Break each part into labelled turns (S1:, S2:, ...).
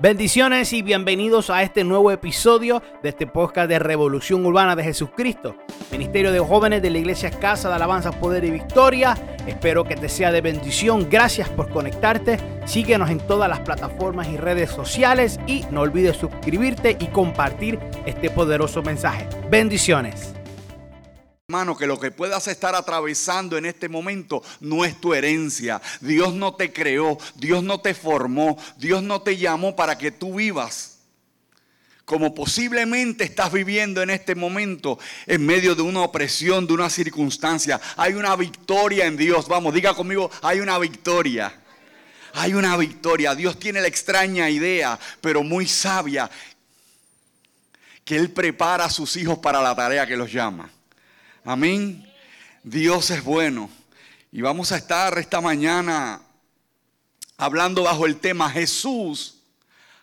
S1: Bendiciones y bienvenidos a este nuevo episodio de este podcast de Revolución Urbana de Jesucristo, Ministerio de Jóvenes de la Iglesia Casa de Alabanza, Poder y Victoria. Espero que te sea de bendición. Gracias por conectarte. Síguenos en todas las plataformas y redes sociales y no olvides suscribirte y compartir este poderoso mensaje. Bendiciones.
S2: Hermano, que lo que puedas estar atravesando en este momento no es tu herencia. Dios no te creó, Dios no te formó, Dios no te llamó para que tú vivas. Como posiblemente estás viviendo en este momento en medio de una opresión, de una circunstancia. Hay una victoria en Dios. Vamos, diga conmigo, hay una victoria. Hay una victoria. Dios tiene la extraña idea, pero muy sabia, que Él prepara a sus hijos para la tarea que los llama. Amén. Dios es bueno. Y vamos a estar esta mañana hablando bajo el tema Jesús,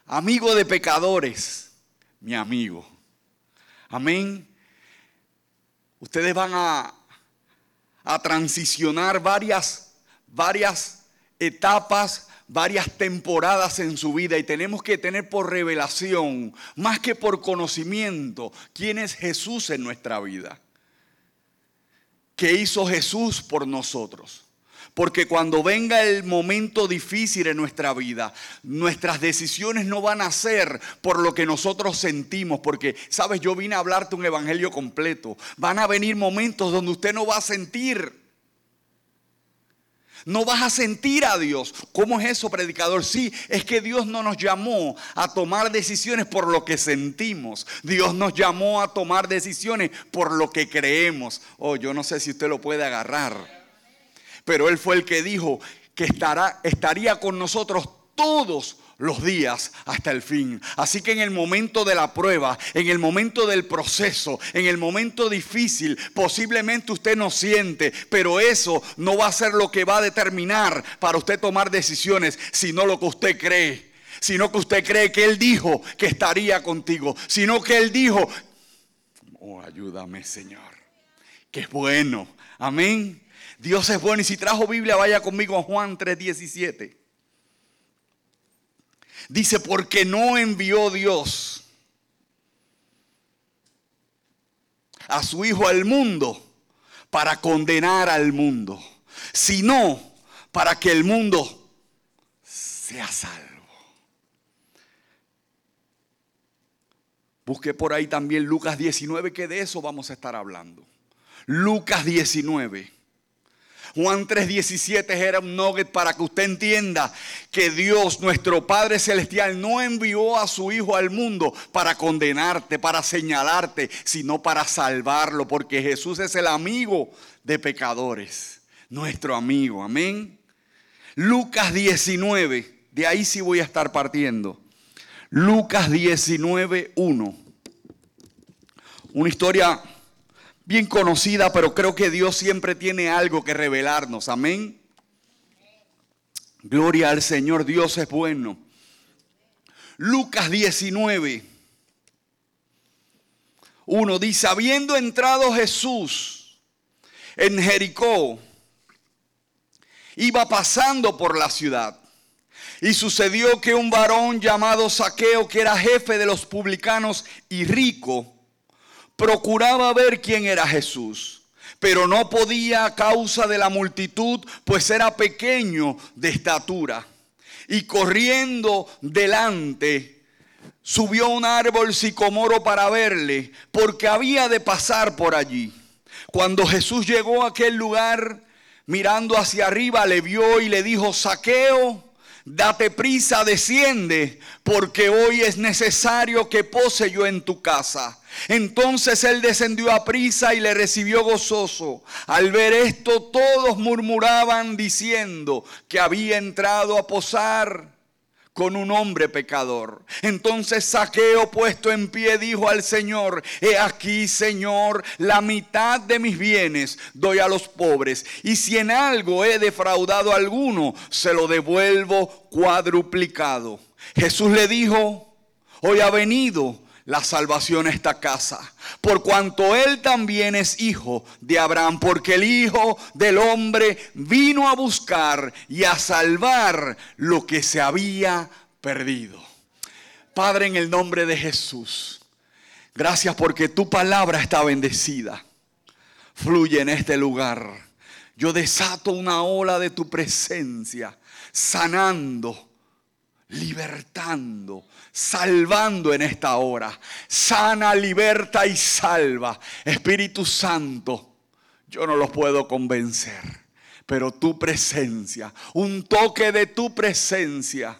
S2: amigo de pecadores, mi amigo. Amén. Ustedes van a, a transicionar varias, varias etapas varias temporadas en su vida y tenemos que tener por revelación, más que por conocimiento, quién es Jesús en nuestra vida que hizo Jesús por nosotros. Porque cuando venga el momento difícil en nuestra vida, nuestras decisiones no van a ser por lo que nosotros sentimos. Porque, sabes, yo vine a hablarte un evangelio completo. Van a venir momentos donde usted no va a sentir no vas a sentir a Dios. ¿Cómo es eso, predicador? Sí, es que Dios no nos llamó a tomar decisiones por lo que sentimos. Dios nos llamó a tomar decisiones por lo que creemos. Oh, yo no sé si usted lo puede agarrar. Pero Él fue el que dijo que estará, estaría con nosotros todos los días hasta el fin. Así que en el momento de la prueba, en el momento del proceso, en el momento difícil, posiblemente usted no siente, pero eso no va a ser lo que va a determinar para usted tomar decisiones, sino lo que usted cree. Sino que usted cree que Él dijo que estaría contigo, sino que Él dijo, oh, ayúdame Señor, que es bueno. Amén. Dios es bueno y si trajo Biblia, vaya conmigo a Juan 3:17. Dice, porque no envió Dios a su Hijo al mundo para condenar al mundo, sino para que el mundo sea salvo. Busque por ahí también Lucas 19, que de eso vamos a estar hablando. Lucas 19. Juan 3:17 era un nugget para que usted entienda que Dios, nuestro Padre Celestial, no envió a su Hijo al mundo para condenarte, para señalarte, sino para salvarlo, porque Jesús es el amigo de pecadores, nuestro amigo, amén. Lucas 19, de ahí sí voy a estar partiendo. Lucas 19, 1. Una historia bien conocida, pero creo que Dios siempre tiene algo que revelarnos. Amén. Gloria al Señor, Dios es bueno. Lucas 19. Uno dice, habiendo entrado Jesús en Jericó, iba pasando por la ciudad. Y sucedió que un varón llamado Saqueo, que era jefe de los publicanos y rico, procuraba ver quién era Jesús, pero no podía a causa de la multitud, pues era pequeño de estatura. Y corriendo delante, subió a un árbol sicomoro para verle, porque había de pasar por allí. Cuando Jesús llegó a aquel lugar, mirando hacia arriba, le vio y le dijo, saqueo, date prisa, desciende, porque hoy es necesario que pose yo en tu casa. Entonces él descendió a prisa y le recibió gozoso. Al ver esto todos murmuraban diciendo que había entrado a posar con un hombre pecador. Entonces Saqueo puesto en pie dijo al Señor, he aquí Señor, la mitad de mis bienes doy a los pobres, y si en algo he defraudado a alguno, se lo devuelvo cuadruplicado. Jesús le dijo, hoy ha venido la salvación a esta casa. Por cuanto él también es hijo de Abraham, porque el Hijo del Hombre vino a buscar y a salvar lo que se había perdido. Padre, en el nombre de Jesús, gracias porque tu palabra está bendecida. Fluye en este lugar. Yo desato una ola de tu presencia, sanando, libertando, salvando en esta hora. Sana, liberta y salva. Espíritu Santo, yo no los puedo convencer, pero tu presencia, un toque de tu presencia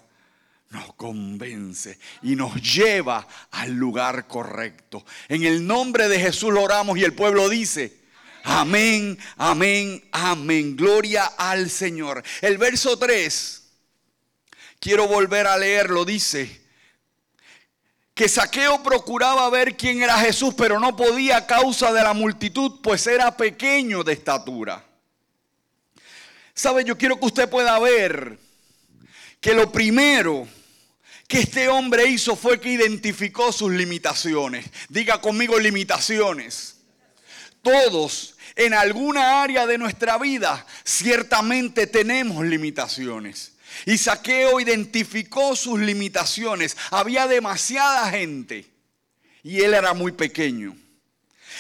S2: nos convence y nos lleva al lugar correcto. En el nombre de Jesús lo oramos y el pueblo dice, amén, amén, amén. Gloria al Señor. El verso 3, quiero volver a leerlo, dice, que Saqueo procuraba ver quién era Jesús, pero no podía a causa de la multitud, pues era pequeño de estatura. ¿Sabe? Yo quiero que usted pueda ver que lo primero que este hombre hizo fue que identificó sus limitaciones. Diga conmigo limitaciones. Todos en alguna área de nuestra vida ciertamente tenemos limitaciones. Y Saqueo identificó sus limitaciones. Había demasiada gente y él era muy pequeño.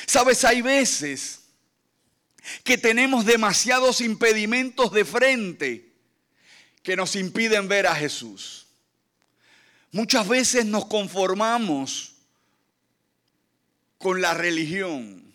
S2: Sabes, hay veces que tenemos demasiados impedimentos de frente que nos impiden ver a Jesús. Muchas veces nos conformamos con la religión.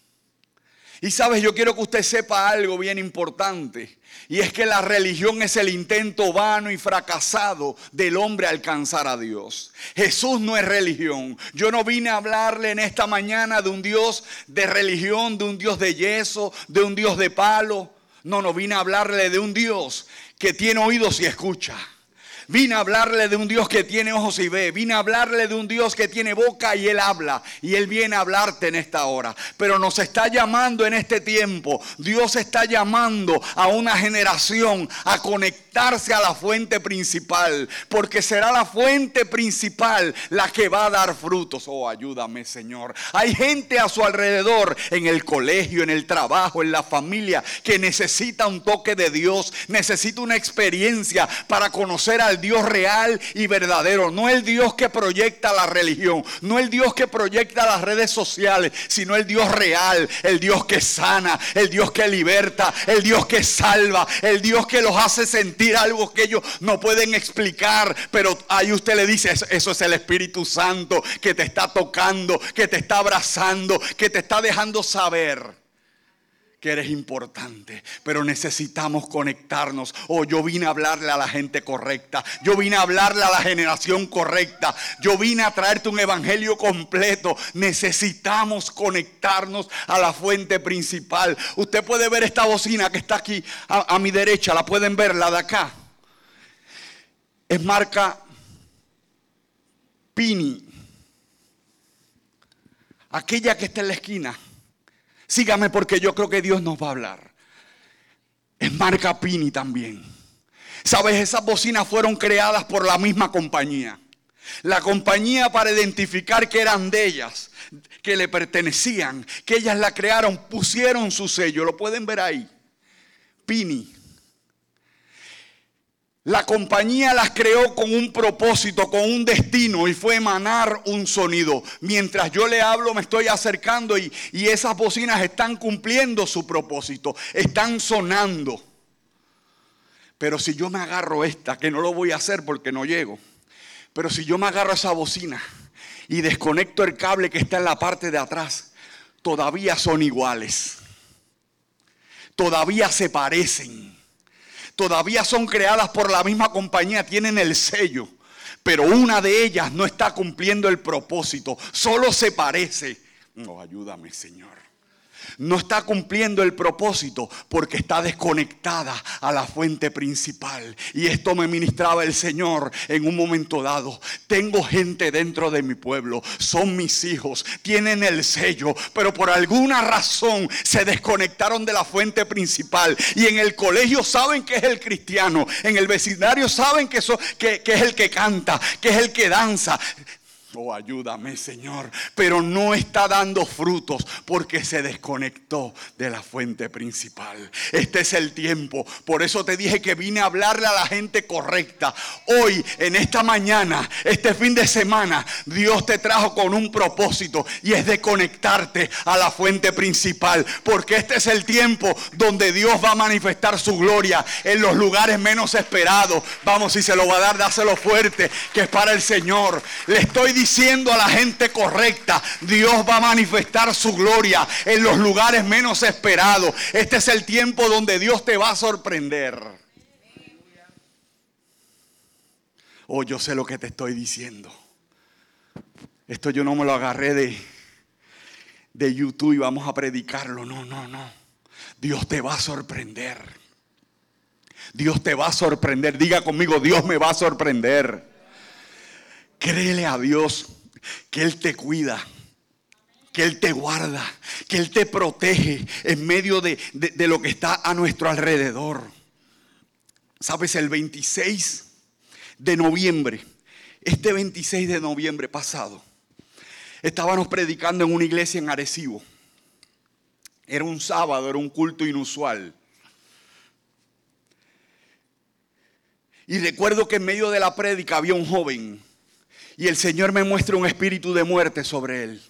S2: Y sabes, yo quiero que usted sepa algo bien importante. Y es que la religión es el intento vano y fracasado del hombre alcanzar a Dios. Jesús no es religión. Yo no vine a hablarle en esta mañana de un Dios de religión, de un Dios de yeso, de un Dios de palo. No, no vine a hablarle de un Dios que tiene oídos y escucha Vine a hablarle de un Dios que tiene ojos y ve. Vine a hablarle de un Dios que tiene boca y Él habla. Y Él viene a hablarte en esta hora. Pero nos está llamando en este tiempo. Dios está llamando a una generación a conectarse a la fuente principal. Porque será la fuente principal la que va a dar frutos. Oh, ayúdame Señor. Hay gente a su alrededor, en el colegio, en el trabajo, en la familia, que necesita un toque de Dios. Necesita una experiencia para conocer al Dios real y verdadero, no el Dios que proyecta la religión, no el Dios que proyecta las redes sociales, sino el Dios real, el Dios que sana, el Dios que liberta, el Dios que salva, el Dios que los hace sentir algo que ellos no pueden explicar, pero ahí usted le dice, eso, eso es el Espíritu Santo que te está tocando, que te está abrazando, que te está dejando saber que eres importante, pero necesitamos conectarnos. Oh, yo vine a hablarle a la gente correcta, yo vine a hablarle a la generación correcta, yo vine a traerte un evangelio completo. Necesitamos conectarnos a la fuente principal. Usted puede ver esta bocina que está aquí a, a mi derecha, la pueden ver, la de acá. Es marca Pini. Aquella que está en la esquina Sígame porque yo creo que Dios nos va a hablar. Es marca Pini también. Sabes, esas bocinas fueron creadas por la misma compañía. La compañía para identificar que eran de ellas, que le pertenecían, que ellas la crearon, pusieron su sello. Lo pueden ver ahí. Pini. La compañía las creó con un propósito, con un destino y fue emanar un sonido. Mientras yo le hablo me estoy acercando y, y esas bocinas están cumpliendo su propósito, están sonando. Pero si yo me agarro esta, que no lo voy a hacer porque no llego, pero si yo me agarro esa bocina y desconecto el cable que está en la parte de atrás, todavía son iguales. Todavía se parecen todavía son creadas por la misma compañía, tienen el sello, pero una de ellas no está cumpliendo el propósito, solo se parece. No, ayúdame, Señor no está cumpliendo el propósito porque está desconectada a la fuente principal. Y esto me ministraba el Señor en un momento dado. Tengo gente dentro de mi pueblo, son mis hijos, tienen el sello, pero por alguna razón se desconectaron de la fuente principal. Y en el colegio saben que es el cristiano, en el vecindario saben que, es el que canta, que es el que danza Oh, ayúdame, Señor. Pero no está dando frutos porque se desconectó de la fuente principal. Este es el tiempo. Por eso te dije que vine a hablarle a la gente correcta. Hoy, en esta mañana, este fin de semana, Dios te trajo con un propósito y es de conectarte a la fuente principal. Porque este es el tiempo donde Dios va a manifestar su gloria en los lugares menos esperados. Vamos, si se lo va a dar, dáselo fuerte, que es para el Señor. Le estoy diciendo diciendo a la gente correcta, Dios va a manifestar su gloria en los lugares menos esperados. Este es el tiempo donde Dios te va a sorprender. Oh, yo sé lo que te estoy diciendo. Esto yo no me lo agarré de, de YouTube y vamos a predicarlo. No, no, no. Dios te va a sorprender. Dios te va a sorprender. Diga conmigo, Dios me va a sorprender. Créele a Dios que Él te cuida, que Él te guarda, que Él te protege en medio de, lo que está a nuestro alrededor. Sabes, el 26 de noviembre, este 26 de noviembre pasado, estábamos predicando en una iglesia en Arecibo. Era un sábado, era un culto inusual. Y recuerdo que en medio de la prédica había un joven y el Señor me muestra un espíritu de muerte sobre él.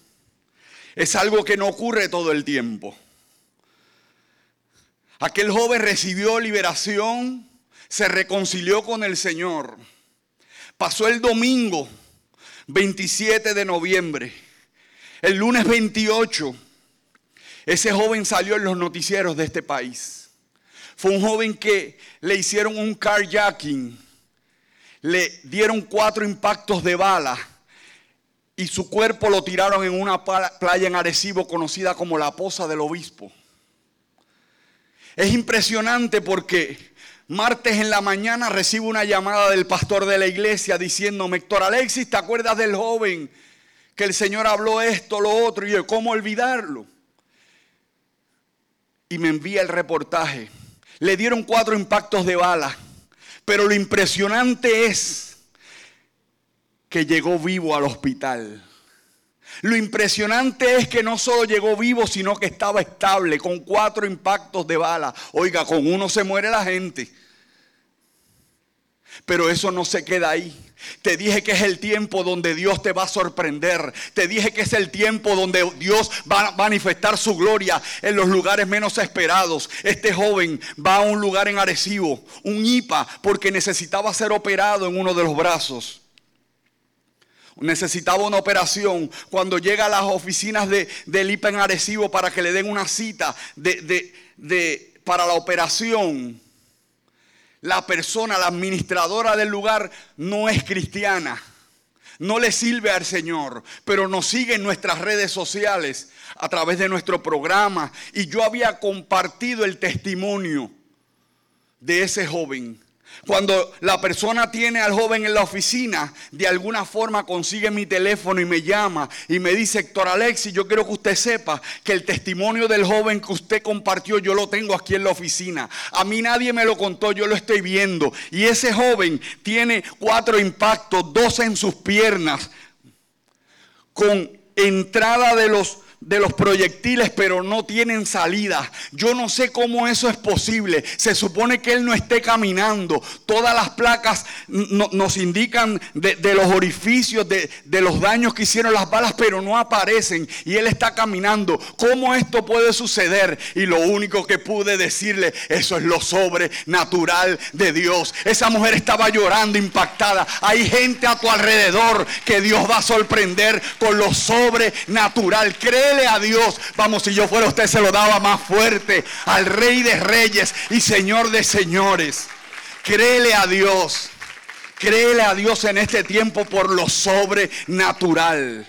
S2: Es algo que no ocurre todo el tiempo. Aquel joven recibió liberación, se reconcilió con el Señor. Pasó el domingo 27 de noviembre. El lunes 28, ese joven salió en los noticieros de este país. Fue un joven que le hicieron un carjacking le dieron cuatro impactos de bala y su cuerpo lo tiraron en una playa en Arecibo conocida como la Poza del Obispo. Es impresionante porque martes en la mañana recibo una llamada del pastor de la iglesia diciéndome, Héctor Alexis, ¿te acuerdas del joven que el Señor habló esto, lo otro? Y yo, ¿cómo olvidarlo? Y me envía el reportaje. Le dieron cuatro impactos de bala. Pero lo impresionante es que llegó vivo al hospital. Lo impresionante es que no solo llegó vivo, sino que estaba estable, con cuatro impactos de bala. Oiga, con uno se muere la gente. Pero eso no se queda ahí. Te dije que es el tiempo donde Dios te va a sorprender. Te dije que es el tiempo donde Dios va a manifestar su gloria en los lugares menos esperados. Este joven va a un lugar en Arecibo, un IPA, porque necesitaba ser operado en uno de los brazos. Necesitaba una operación. Cuando llega a las oficinas de, del IPA en Arecibo para que le den una cita para la operación, la persona, la administradora del lugar no es cristiana. No le sirve al Señor, pero nos sigue en nuestras redes sociales a través de nuestro programa. Y yo había compartido el testimonio de ese joven cuando la persona tiene al joven en la oficina, de alguna forma consigue mi teléfono y me llama y me dice, Héctor Alexis, yo quiero que usted sepa que el testimonio del joven que usted compartió, yo lo tengo aquí en la oficina. A mí nadie me lo contó, yo lo estoy viendo. Y ese joven tiene cuatro impactos, dos en sus piernas, con entrada de los de los proyectiles, pero no tienen salida. Yo no sé cómo eso es posible. Se supone que él no esté caminando. Todas las placas nos indican de, los orificios, de, de, los daños que hicieron las balas, pero no aparecen. Y él está caminando. ¿Cómo esto puede suceder? Y lo único que pude decirle, eso es lo sobrenatural de Dios. Esa mujer estaba llorando, impactada. Hay gente a tu alrededor que Dios va a sorprender con lo sobrenatural. Cree a Dios. Vamos, si yo fuera usted se lo daba más fuerte al Rey de Reyes y Señor de Señores. Créele a Dios. Créele a Dios en este tiempo por lo sobrenatural.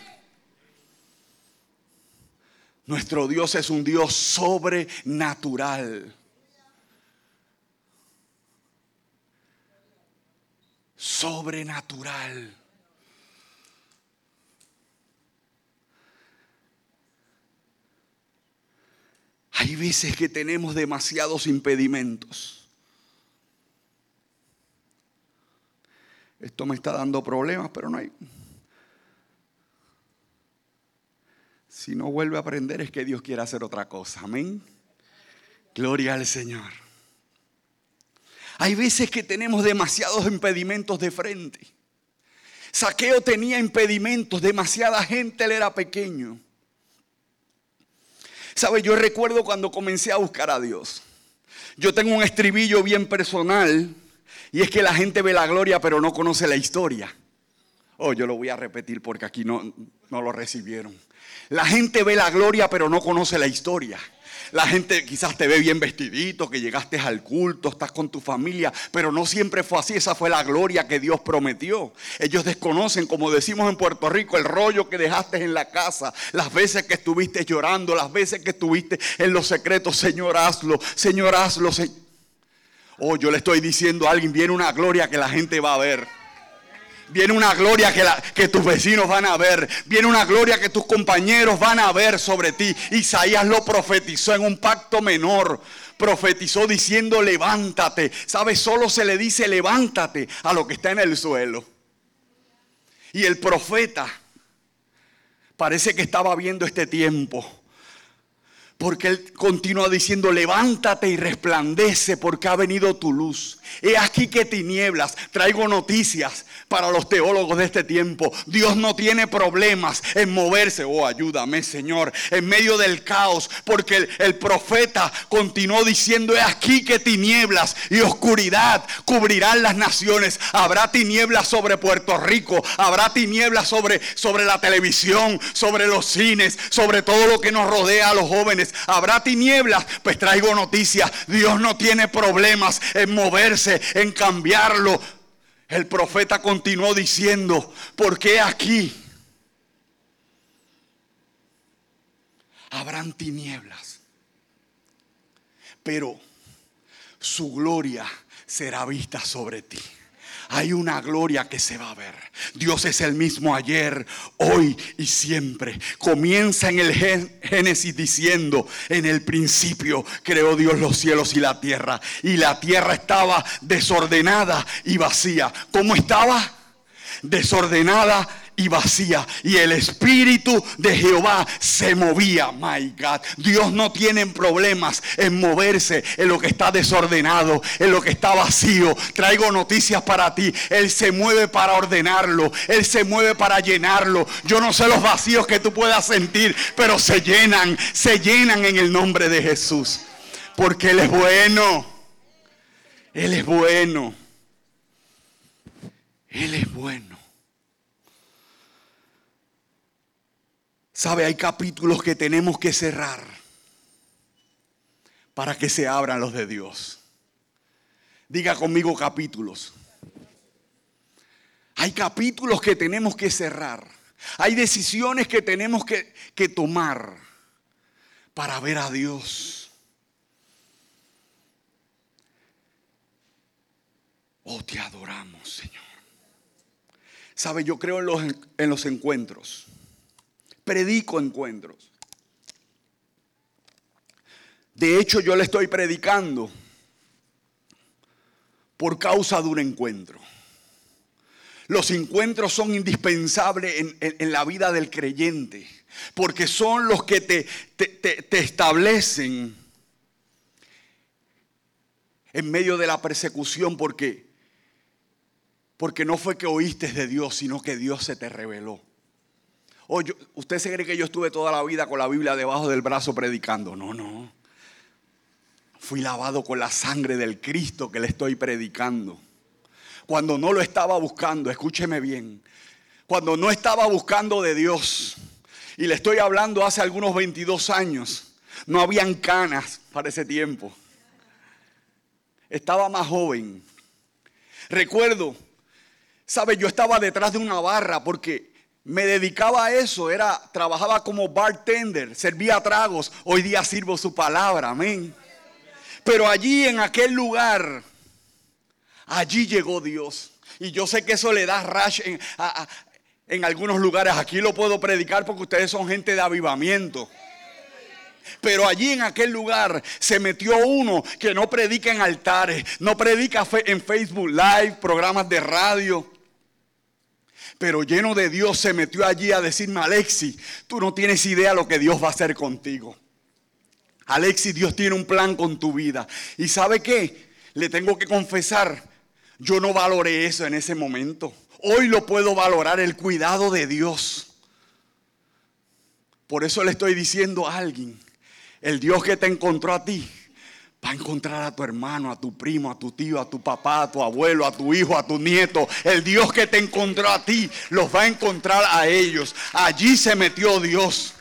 S2: Nuestro Dios es un Dios sobrenatural. Sobrenatural. Hay veces que tenemos demasiados impedimentos. Esto me está dando problemas, pero no hay. Si no vuelve a aprender es que Dios quiere hacer otra cosa. Amén. Gloria al Señor. Hay veces que tenemos demasiados impedimentos de frente. Saqueo tenía impedimentos, demasiada gente, él era pequeño. ¿Sabe? Yo recuerdo cuando comencé a buscar a Dios. Yo tengo un estribillo bien personal y es que la gente ve la gloria pero no conoce la historia. Oh, yo lo voy a repetir porque aquí no, no lo recibieron. La gente ve la gloria pero no conoce la historia. La gente quizás te ve bien vestidito, que llegaste al culto, estás con tu familia, pero no siempre fue así. Esa fue la gloria que Dios prometió. Ellos desconocen, como decimos en Puerto Rico, el rollo que dejaste en la casa, las veces que estuviste llorando, las veces que estuviste en los secretos. Señor, hazlo, Señor, hazlo. Oh, yo le estoy diciendo a alguien, viene una gloria que la gente va a ver. Viene una gloria que, tus vecinos van a ver. Viene una gloria que tus compañeros van a ver sobre ti. Isaías lo profetizó en un pacto menor. Profetizó diciendo levántate. ¿Sabes? Solo se le dice levántate a lo que está en el suelo. Y el profeta parece que estaba viendo este tiempo porque Él continúa diciendo, levántate y resplandece porque ha venido tu luz. He aquí que tinieblas. Traigo noticias para los teólogos de este tiempo. Dios no tiene problemas en moverse. Oh, ayúdame Señor. En medio del caos. Porque el, profeta continuó diciendo, he aquí que tinieblas y oscuridad cubrirán las naciones. Habrá tinieblas sobre Puerto Rico. Habrá tinieblas sobre, sobre la televisión, sobre los cines, sobre todo lo que nos rodea a los jóvenes habrá tinieblas, pues traigo noticias. Dios no tiene problemas en moverse, en cambiarlo. El profeta continuó diciendo, ¿por qué aquí? Habrán tinieblas, pero su gloria será vista sobre ti hay una gloria que se va a ver. Dios es el mismo ayer, hoy y siempre. Comienza en el Génesis diciendo, en el principio creó Dios los cielos y la tierra. Y la tierra estaba desordenada y vacía. ¿Cómo estaba? Desordenada y vacía. Y el Espíritu de Jehová se movía. My God. Dios no tiene problemas en moverse en lo que está desordenado, en lo que está vacío. Traigo noticias para ti. Él se mueve para ordenarlo. Él se mueve para llenarlo. Yo no sé los vacíos que tú puedas sentir, pero se llenan, se llenan en el nombre de Jesús. Porque Él es bueno. Él es bueno. Él es bueno. Sabe, hay capítulos que tenemos que cerrar para que se abran los de Dios. Diga conmigo capítulos. Hay capítulos que tenemos que cerrar. Hay decisiones que tenemos que, que tomar para ver a Dios. Oh, te adoramos, Señor. Sabe, yo creo en los, en los encuentros predico encuentros. De hecho, yo le estoy predicando por causa de un encuentro. Los encuentros son indispensables en, la vida del creyente, porque son los que te, te establecen en medio de la persecución, porque, porque no fue que oíste de Dios, sino que Dios se te reveló. ¿Usted se cree que yo estuve toda la vida con la Biblia debajo del brazo predicando? No, no. Fui lavado con la sangre del Cristo que le estoy predicando. Cuando no lo estaba buscando, escúcheme bien. Cuando no estaba buscando de Dios, y le estoy hablando hace algunos 22 años, no habían canas para ese tiempo. Estaba más joven. Recuerdo, sabe, yo estaba detrás de una barra porque me dedicaba a eso, era, trabajaba como bartender, servía tragos, hoy día sirvo su palabra, amén. Pero allí en aquel lugar, allí llegó Dios. Y yo sé que eso le da rash en, en algunos lugares. Aquí lo puedo predicar porque ustedes son gente de avivamiento. Pero allí en aquel lugar se metió uno que no predica en altares, no predica en Facebook Live, programas de radio pero lleno de Dios se metió allí a decirme, Alexi, tú no tienes idea lo que Dios va a hacer contigo. Alexi, Dios tiene un plan con tu vida. ¿Y sabe qué? Le tengo que confesar, yo no valoré eso en ese momento. Hoy lo puedo valorar, el cuidado de Dios. Por eso le estoy diciendo a alguien, el Dios que te encontró a ti, Va a encontrar a tu hermano, a tu primo, a tu tío, a tu papá, a tu abuelo, a tu hijo, a tu nieto. El Dios que te encontró a ti, los va a encontrar a ellos. Allí se metió Dios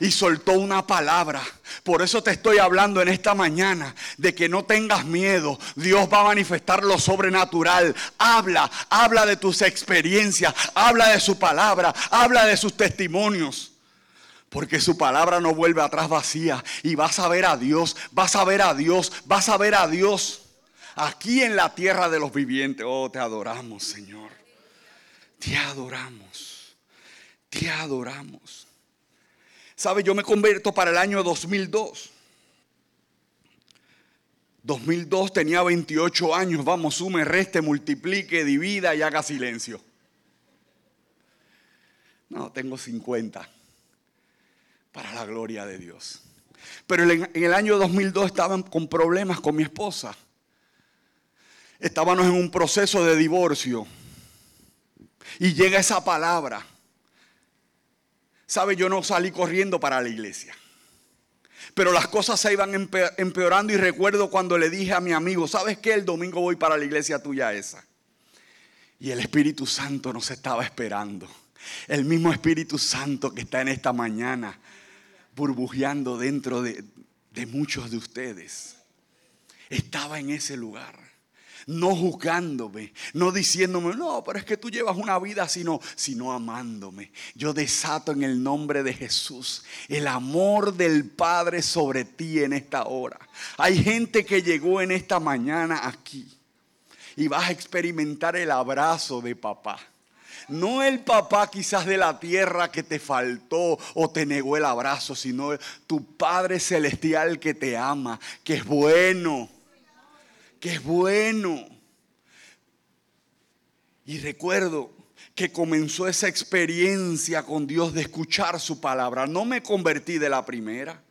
S2: y soltó una palabra. Por eso te estoy hablando en esta mañana de que no tengas miedo. Dios va a manifestar lo sobrenatural. Habla, habla de tus experiencias, habla de su palabra, habla de sus testimonios. Porque su palabra no vuelve atrás vacía. Y vas a ver a Dios, vas a ver a Dios, vas a ver a Dios. Aquí en la tierra de los vivientes. Oh, te adoramos, Señor. Te adoramos. Te adoramos. ¿Sabe? Yo me convierto para el año 2002. 2002 tenía 28 años. Vamos, sume, reste, multiplique, divida y haga silencio. No, tengo 50 para la gloria de Dios. Pero en el año 2002 estaban con problemas con mi esposa. Estábamos en un proceso de divorcio. Y llega esa palabra. Sabe, yo no salí corriendo para la iglesia. Pero las cosas se iban empeorando y recuerdo cuando le dije a mi amigo, ¿sabes qué? El domingo voy para la iglesia tuya esa. Y el Espíritu Santo nos estaba esperando. El mismo Espíritu Santo que está en esta mañana burbujeando dentro de, muchos de ustedes. Estaba en ese lugar no juzgándome, no diciéndome, no, pero es que tú llevas una vida sino, sino amándome. Yo desato en el nombre de Jesús el amor del Padre sobre ti en esta hora. Hay gente que llegó en esta mañana aquí y vas a experimentar el abrazo de papá. No el papá quizás de la tierra que te faltó o te negó el abrazo, sino tu Padre Celestial que te ama, que es bueno, que es bueno. Y recuerdo que comenzó esa experiencia con Dios de escuchar su palabra. No me convertí de la primera.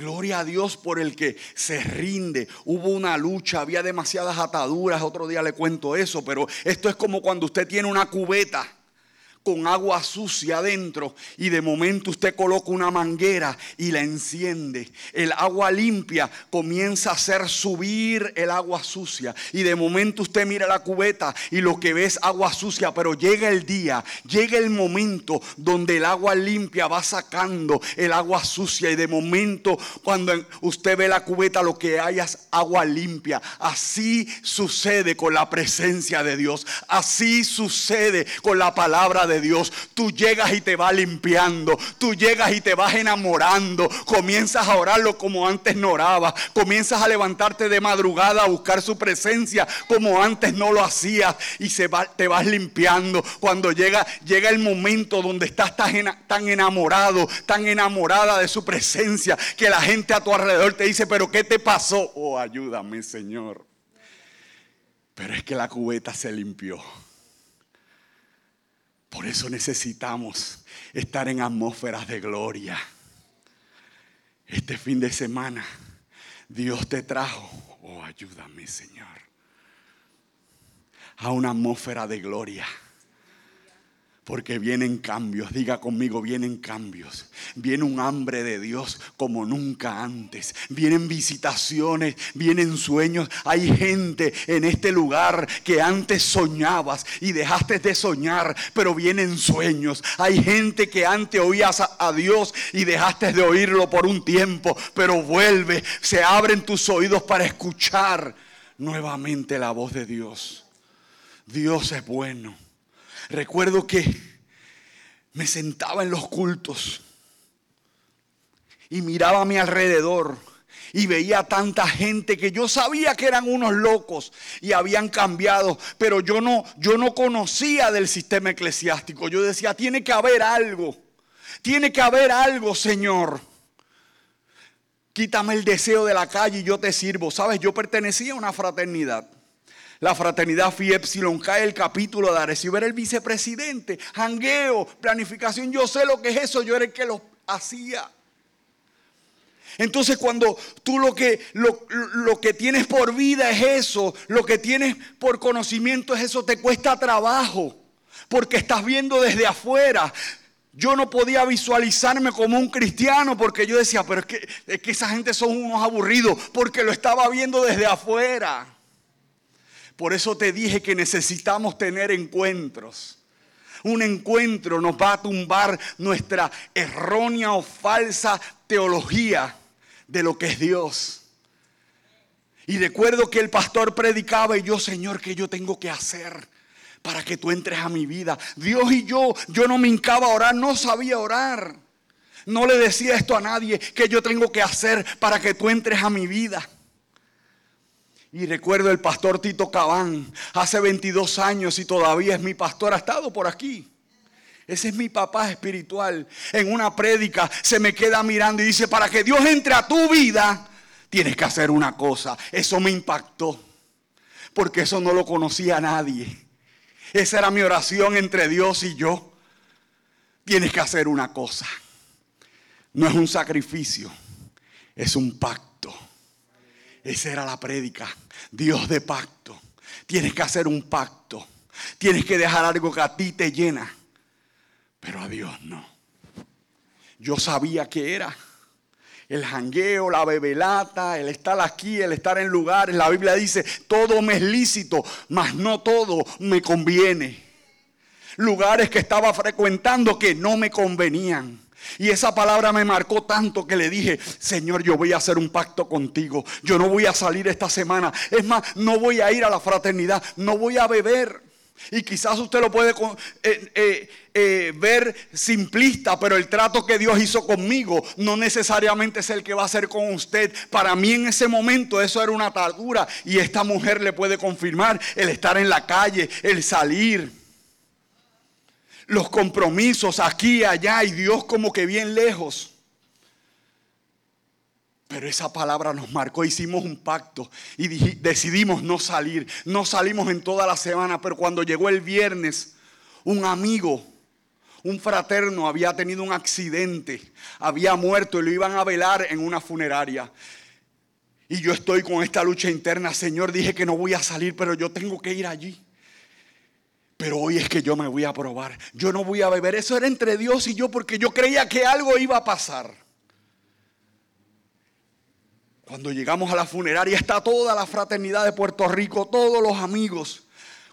S2: Gloria a Dios por el que se rinde. Hubo una lucha, había demasiadas ataduras. Otro día le cuento eso, pero esto es como cuando usted tiene una cubeta con agua sucia adentro y de momento usted coloca una manguera y la enciende. El agua limpia comienza a hacer subir el agua sucia y de momento usted mira la cubeta y lo que ve es agua sucia, pero llega el día, llega el momento donde el agua limpia va sacando el agua sucia y de momento cuando usted ve la cubeta lo que hay es agua limpia. Así sucede con la presencia de Dios. Así sucede con la palabra de de Dios, tú llegas y te vas limpiando, tú llegas y te vas enamorando, comienzas a orarlo como antes no oraba, comienzas a levantarte de madrugada a buscar su presencia como antes no lo hacías y se va, te vas limpiando. Cuando llega, llega el momento donde estás tan enamorado, tan enamorada de su presencia, que la gente a tu alrededor te dice, pero ¿qué te pasó? Oh, ayúdame, Señor. Pero es que la cubeta se limpió. Por eso necesitamos estar en atmósferas de gloria. Este fin de semana Dios te trajo, oh ayúdame Señor, a una atmósfera de gloria. Porque vienen cambios, diga conmigo, vienen cambios. Viene un hambre de Dios como nunca antes. Vienen visitaciones, vienen sueños. Hay gente en este lugar que antes soñabas y dejaste de soñar, pero vienen sueños. Hay gente que antes oías a, Dios y dejaste de oírlo por un tiempo, pero vuelve, se abren tus oídos para escuchar nuevamente la voz de Dios. Dios es bueno. Recuerdo que me sentaba en los cultos y miraba a mi alrededor y veía tanta gente que yo sabía que eran unos locos y habían cambiado, pero yo no yo no conocía del sistema eclesiástico. Yo decía, tiene que haber algo. Tiene que haber algo, Señor. Quítame el deseo de la calle y yo te sirvo. Sabes, yo pertenecía a una fraternidad. La fraternidad Phi Epsilon cae el capítulo de Arecibo, era el vicepresidente, jangueo, planificación, yo sé lo que es eso, yo era el que lo hacía. Entonces cuando tú lo que, lo, lo, que tienes por vida es eso, lo que tienes por conocimiento es eso, te cuesta trabajo, porque estás viendo desde afuera. Yo no podía visualizarme como un cristiano porque yo decía, pero es que, es que esa gente son unos aburridos, porque lo estaba viendo desde afuera. Por eso te dije que necesitamos tener encuentros. Un encuentro nos va a tumbar nuestra errónea o falsa teología de lo que es Dios. Y recuerdo que el pastor predicaba y yo, Señor, ¿qué yo tengo que hacer para que tú entres a mi vida? Dios y yo, yo no me hincaba a orar, no sabía orar. No le decía esto a nadie, que yo tengo que hacer para que tú entres a mi vida. Y recuerdo el pastor Tito Cabán, hace 22 años y todavía es mi pastor, ha estado por aquí. Ese es mi papá espiritual. En una prédica se me queda mirando y dice, para que Dios entre a tu vida, tienes que hacer una cosa. Eso me impactó, porque eso no lo conocía nadie. Esa era mi oración entre Dios y yo. Tienes que hacer una cosa. No es un sacrificio, es un pacto. Esa era la prédica. Dios de pacto. Tienes que hacer un pacto. Tienes que dejar algo que a ti te llena. Pero a Dios no. Yo sabía que era. El jangueo, la bebelata, el estar aquí, el estar en lugares. La Biblia dice, todo me es lícito, mas no todo me conviene. Lugares que estaba frecuentando que no me convenían. Y esa palabra me marcó tanto que le dije, Señor, yo voy a hacer un pacto contigo. Yo no voy a salir esta semana. Es más, no voy a ir a la fraternidad. No voy a beber. Y quizás usted lo puede eh, eh, eh, ver simplista, pero el trato que Dios hizo conmigo no necesariamente es el que va a hacer con usted. Para mí en ese momento eso era una atadura y esta mujer le puede confirmar el estar en la calle, el salir los compromisos aquí, allá y Dios como que bien lejos. Pero esa palabra nos marcó, hicimos un pacto y decidimos no salir. No salimos en toda la semana, pero cuando llegó el viernes, un amigo, un fraterno había tenido un accidente, había muerto y lo iban a velar en una funeraria. Y yo estoy con esta lucha interna, Señor, dije que no voy a salir, pero yo tengo que ir allí. Pero hoy es que yo me voy a probar. Yo no voy a beber. Eso era entre Dios y yo porque yo creía que algo iba a pasar. Cuando llegamos a la funeraria está toda la fraternidad de Puerto Rico, todos los amigos.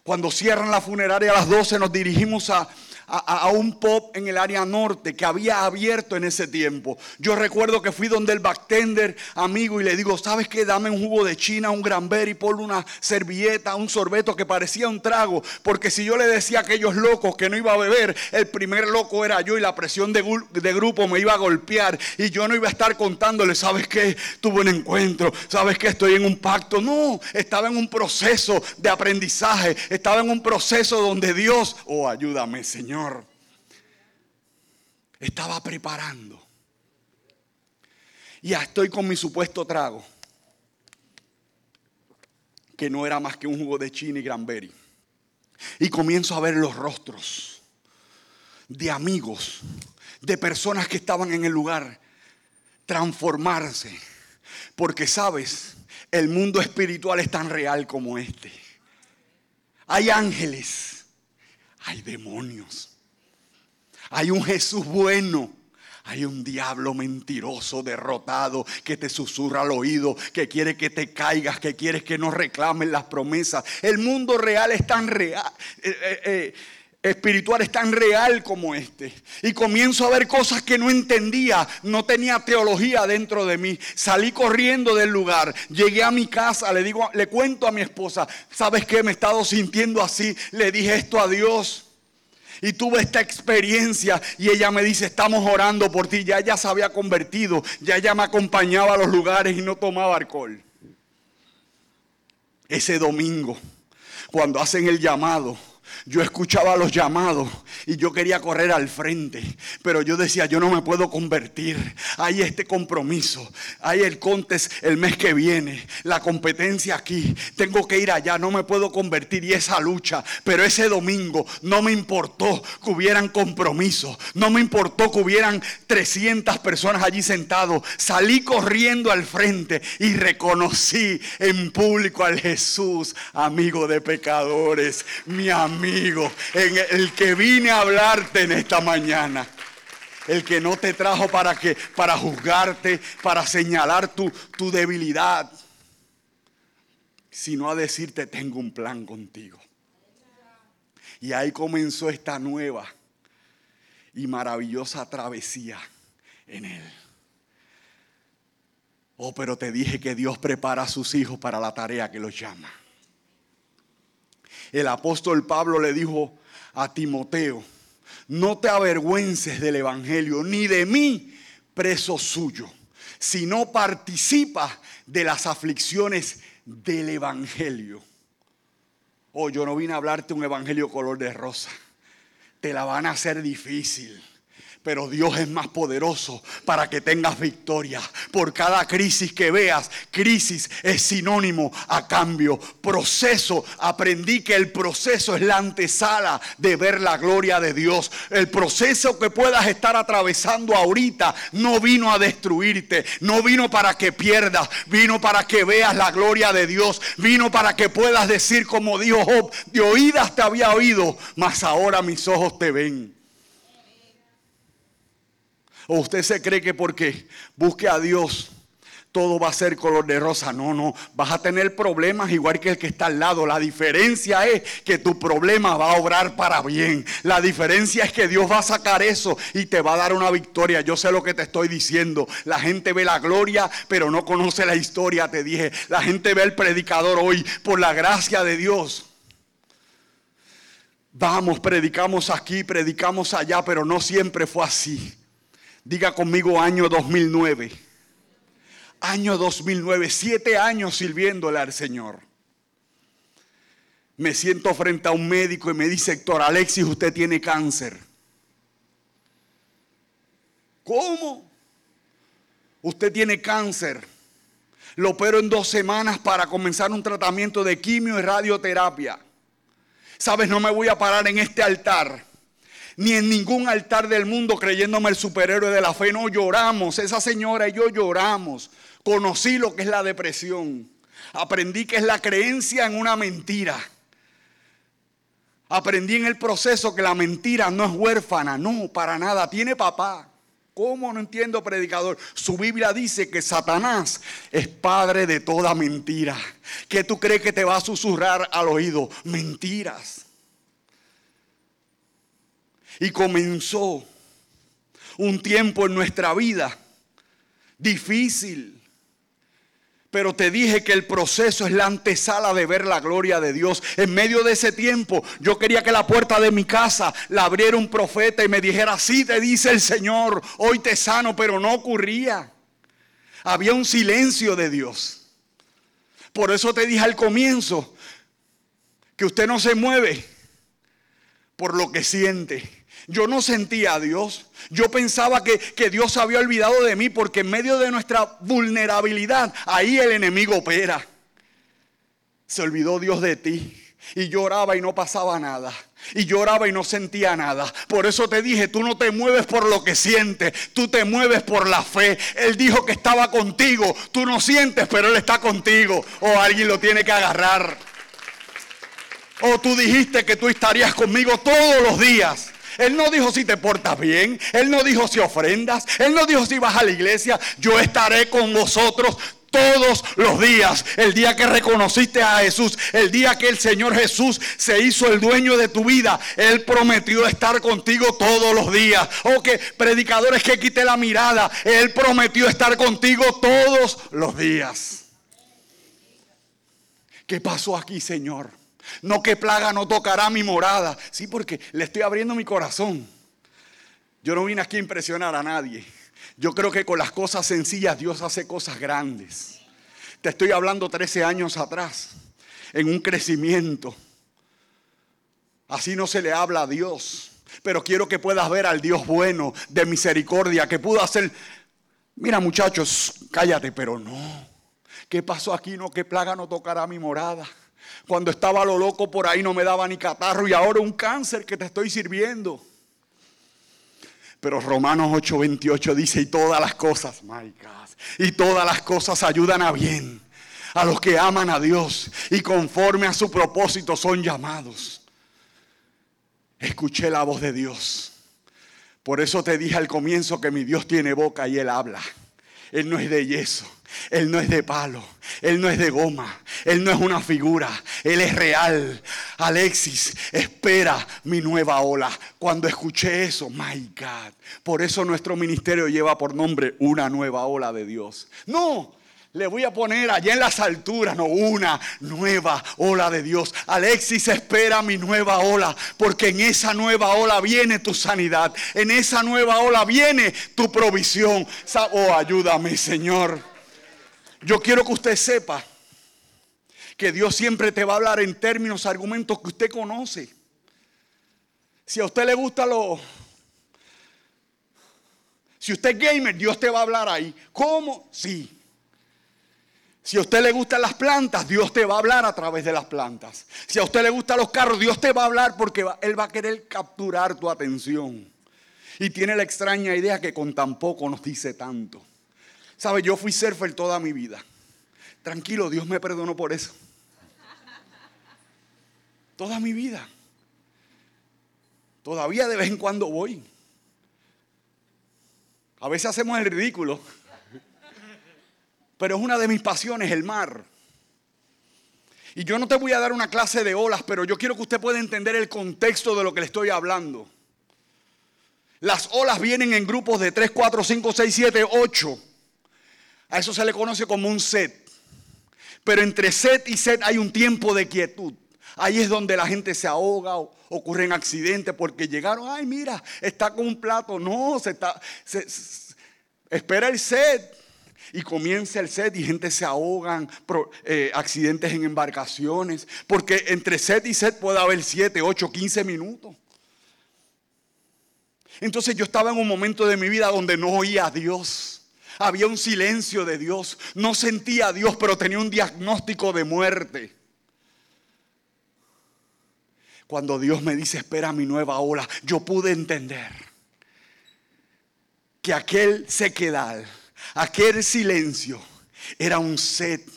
S2: Cuando cierran la funeraria a las 12 nos dirigimos a, a, un pop en el área norte que había abierto en ese tiempo. Yo recuerdo que fui donde el bartender amigo y le digo, ¿sabes qué? Dame un jugo de China, un granberry, ponle una servilleta, un sorbeto que parecía un trago. Porque si yo le decía a aquellos locos que no iba a beber, el primer loco era yo y la presión de, de grupo me iba a golpear. Y yo no iba a estar contándole, ¿sabes qué? Tuve un encuentro, ¿sabes qué? Estoy en un pacto. No, estaba en un proceso de aprendizaje, estaba en un proceso donde Dios, oh, ayúdame Estaba preparando. Ya estoy con mi supuesto trago, que no era más que un jugo de china y granberry. Y comienzo a ver los rostros de amigos, de personas que estaban en el lugar, transformarse. Porque sabes, el mundo espiritual es tan real como este. Hay ángeles hay demonios. Hay un Jesús bueno. Hay un diablo mentiroso, derrotado, que te susurra al oído, que quiere que te caigas, que quiere que no reclamen las promesas. El mundo real es tan real. Eh, eh, eh, espiritual es tan real como este. Y comienzo a ver cosas que no entendía, no tenía teología dentro de mí. Salí corriendo del lugar, llegué a mi casa, le digo, le cuento a mi esposa, ¿sabes qué? Me he estado sintiendo así. Le dije esto a Dios. Y tuve esta experiencia y ella me dice, estamos orando por ti. Ya ella se había convertido, ya ella me acompañaba a los lugares y no tomaba alcohol. Ese domingo, cuando hacen el llamado, yo escuchaba los llamados y yo quería correr al frente, pero yo decía, yo no me puedo convertir. Hay este compromiso, hay el contes el mes que viene, la competencia aquí, tengo que ir allá, no me puedo convertir y esa lucha, pero ese domingo no me importó que hubieran compromiso, no me importó que hubieran 300 personas allí sentados, salí corriendo al frente y reconocí en público al Jesús, amigo de pecadores, mi amigo, en el que vine a hablarte en esta mañana. El que no te trajo para que para juzgarte, para señalar tu, tu debilidad, sino a decirte tengo un plan contigo. Y ahí comenzó esta nueva y maravillosa travesía en él. Oh, pero te dije que Dios prepara a sus hijos para la tarea que los llama. El apóstol Pablo le dijo a Timoteo, no te avergüences del Evangelio, ni de mí, preso suyo, sino participa de las aflicciones del Evangelio. Oh, yo no vine a hablarte un Evangelio color de rosa. Te la van a hacer difícil. Pero Dios es más poderoso para que tengas victoria. Por cada crisis que veas, crisis es sinónimo a cambio. Proceso, aprendí que el proceso es la antesala de ver la gloria de Dios. El proceso que puedas estar atravesando ahorita no vino a destruirte, no vino para que pierdas, vino para que veas la gloria de Dios, vino para que puedas decir como dijo Job, de oídas te había oído, mas ahora mis ojos te ven. ¿O usted se cree que porque busque a Dios todo va a ser color de rosa? No, no, vas a tener problemas igual que el que está al lado. La diferencia es que tu problema va a obrar para bien. La diferencia es que Dios va a sacar eso y te va a dar una victoria. Yo sé lo que te estoy diciendo. La gente ve la gloria, pero no conoce la historia, te dije. La gente ve el predicador hoy por la gracia de Dios. Vamos, predicamos aquí, predicamos allá, pero no siempre fue así. Diga conmigo año 2009. Año 2009, siete años sirviéndole al Señor. Me siento frente a un médico y me dice, Héctor Alexis, usted tiene cáncer. ¿Cómo? Usted tiene cáncer. Lo opero en dos semanas para comenzar un tratamiento de quimio y radioterapia. Sabes, no me voy a parar en este altar ni en ningún altar del mundo creyéndome el superhéroe de la fe. No lloramos, esa señora y yo lloramos. Conocí lo que es la depresión. Aprendí que es la creencia en una mentira. Aprendí en el proceso que la mentira no es huérfana, no, para nada, tiene papá. ¿Cómo no entiendo, predicador? Su Biblia dice que Satanás es padre de toda mentira. ¿Qué tú crees que te va a susurrar al oído? Mentiras. Y comenzó un tiempo en nuestra vida difícil. Pero te dije que el proceso es la antesala de ver la gloria de Dios. En medio de ese tiempo yo quería que la puerta de mi casa la abriera un profeta y me dijera, así te dice el Señor, hoy te sano, pero no ocurría. Había un silencio de Dios. Por eso te dije al comienzo que usted no se mueve por lo que siente. Yo no sentía a Dios. Yo pensaba que, que, Dios se había olvidado de mí porque en medio de nuestra vulnerabilidad, ahí el enemigo opera. Se olvidó Dios de ti. Y lloraba y no pasaba nada. Y lloraba y no sentía nada. Por eso te dije, tú no te mueves por lo que sientes, tú te mueves por la fe. Él dijo que estaba contigo. Tú no sientes, pero Él está contigo. O alguien lo tiene que agarrar. O tú dijiste que tú estarías conmigo todos los días. Él no dijo si te portas bien. Él no dijo si ofrendas. Él no dijo si vas a la iglesia. Yo estaré con vosotros todos los días. El día que reconociste a Jesús, el día que el Señor Jesús se hizo el dueño de tu vida, Él prometió estar contigo todos los días. O que predicadores que quite la mirada, Él prometió estar contigo todos los días. ¿Qué pasó aquí, Señor? No que plaga no tocará mi morada. Sí, porque le estoy abriendo mi corazón. Yo no vine aquí a impresionar a nadie. Yo creo que con las cosas sencillas Dios hace cosas grandes. Te estoy hablando 13 años atrás, en un crecimiento. Así no se le habla a Dios. Pero quiero que puedas ver al Dios bueno, de misericordia, que pudo hacer... Mira muchachos, cállate, pero no. ¿Qué pasó aquí? No, qué plaga no tocará mi morada. Cuando estaba lo loco por ahí no me daba ni catarro y ahora un cáncer que te estoy sirviendo. Pero Romanos 8:28 dice, y todas las cosas, my y todas las cosas ayudan a bien a los que aman a Dios y conforme a su propósito son llamados. Escuché la voz de Dios. Por eso te dije al comienzo que mi Dios tiene boca y Él habla. Él no es de yeso. Él no es de palo, Él no es de goma, Él no es una figura, Él es real. Alexis, espera mi nueva ola. Cuando escuché eso, my God, por eso nuestro ministerio lleva por nombre una nueva ola de Dios. No, le voy a poner allá en las alturas, no, una nueva ola de Dios. Alexis espera mi nueva ola, porque en esa nueva ola viene tu sanidad, en esa nueva ola viene tu provisión. Oh, ayúdame, Señor. Yo quiero que usted sepa que Dios siempre te va a hablar en términos, argumentos que usted conoce. Si a usted le gusta lo... Si usted es gamer, Dios te va a hablar ahí. ¿Cómo? Sí. Si a usted le gustan las plantas, Dios te va a hablar a través de las plantas. Si a usted le gustan los carros, Dios te va a hablar porque Él va a querer capturar tu atención. Y tiene la extraña idea que con tan poco nos dice tanto. ¿Sabe? Yo fui surfer toda mi vida. Tranquilo, Dios me perdonó por eso. Toda mi vida. Todavía de vez en cuando voy. A veces hacemos el ridículo. Pero es una de mis pasiones, el mar. Y yo no te voy a dar una clase de olas, pero yo quiero que usted pueda entender el contexto de lo que le estoy hablando. Las olas vienen en grupos de 3, 4, 5, 6, 7, 8. A eso se le conoce como un set. Pero entre set y set hay un tiempo de quietud. Ahí es donde la gente se ahoga o ocurren accidentes porque llegaron, ay mira, está con un plato. No, se está, espera el set. Y comienza el set y gente se ahogan, eh, accidentes en embarcaciones. Porque entre set y set puede haber 7, 8, 15 minutos. Entonces yo estaba en un momento de mi vida donde no oía a Dios. Había un silencio de Dios. No sentía a Dios, pero tenía un diagnóstico de muerte. Cuando Dios me dice, espera mi nueva ola, yo pude entender que aquel sequedal, aquel silencio, era un set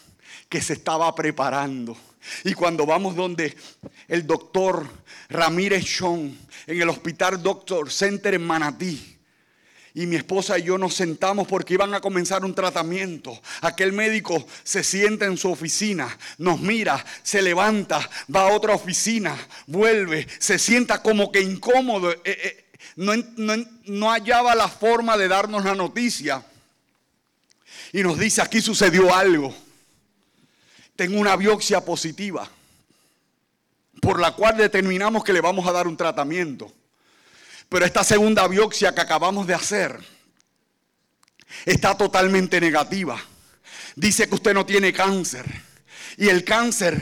S2: que se estaba preparando. Y cuando vamos donde el doctor Ramírez Chon, en el Hospital Doctor Center en Manatí, y mi esposa y yo nos sentamos porque iban a comenzar un tratamiento. Aquel médico se sienta en su oficina, nos mira, se levanta, va a otra oficina, vuelve, se sienta como que incómodo. Eh, eh, no, no hallaba la forma de darnos la noticia. Y nos dice, aquí sucedió algo. Tengo una biopsia positiva, por la cual determinamos que le vamos a dar un tratamiento. Pero esta segunda biopsia que acabamos de hacer está totalmente negativa. Dice que usted no tiene cáncer. Y el cáncer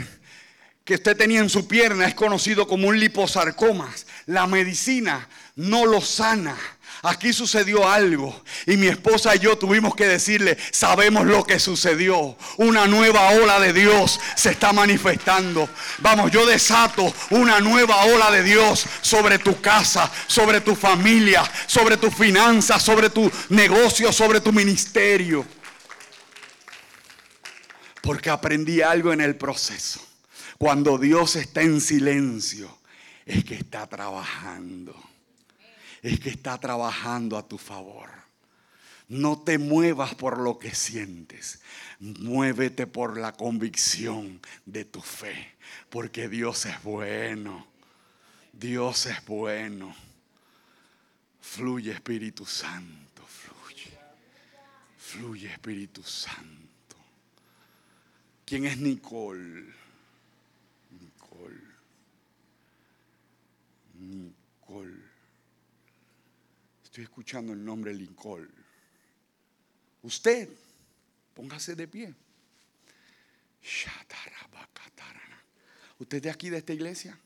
S2: que usted tenía en su pierna es conocido como un liposarcoma. La medicina no lo sana aquí sucedió algo y mi esposa y yo tuvimos que decirle, sabemos lo que sucedió. Una nueva ola de Dios se está manifestando. Vamos, yo desato una nueva ola de Dios sobre tu casa, sobre tu familia, sobre tu finanzas, sobre tu negocio, sobre tu ministerio. Porque aprendí algo en el proceso. Cuando Dios está en silencio, es que está trabajando es que está trabajando a tu favor. No te muevas por lo que sientes. Muévete por la convicción de tu fe. Porque Dios es bueno. Dios es bueno. Fluye Espíritu Santo. Fluye. Fluye Espíritu Santo. ¿Quién es Nicole? Nicole. Nicole. Escuchando el nombre Lincoln. Usted, póngase de pie. ¿Usted de aquí de esta iglesia?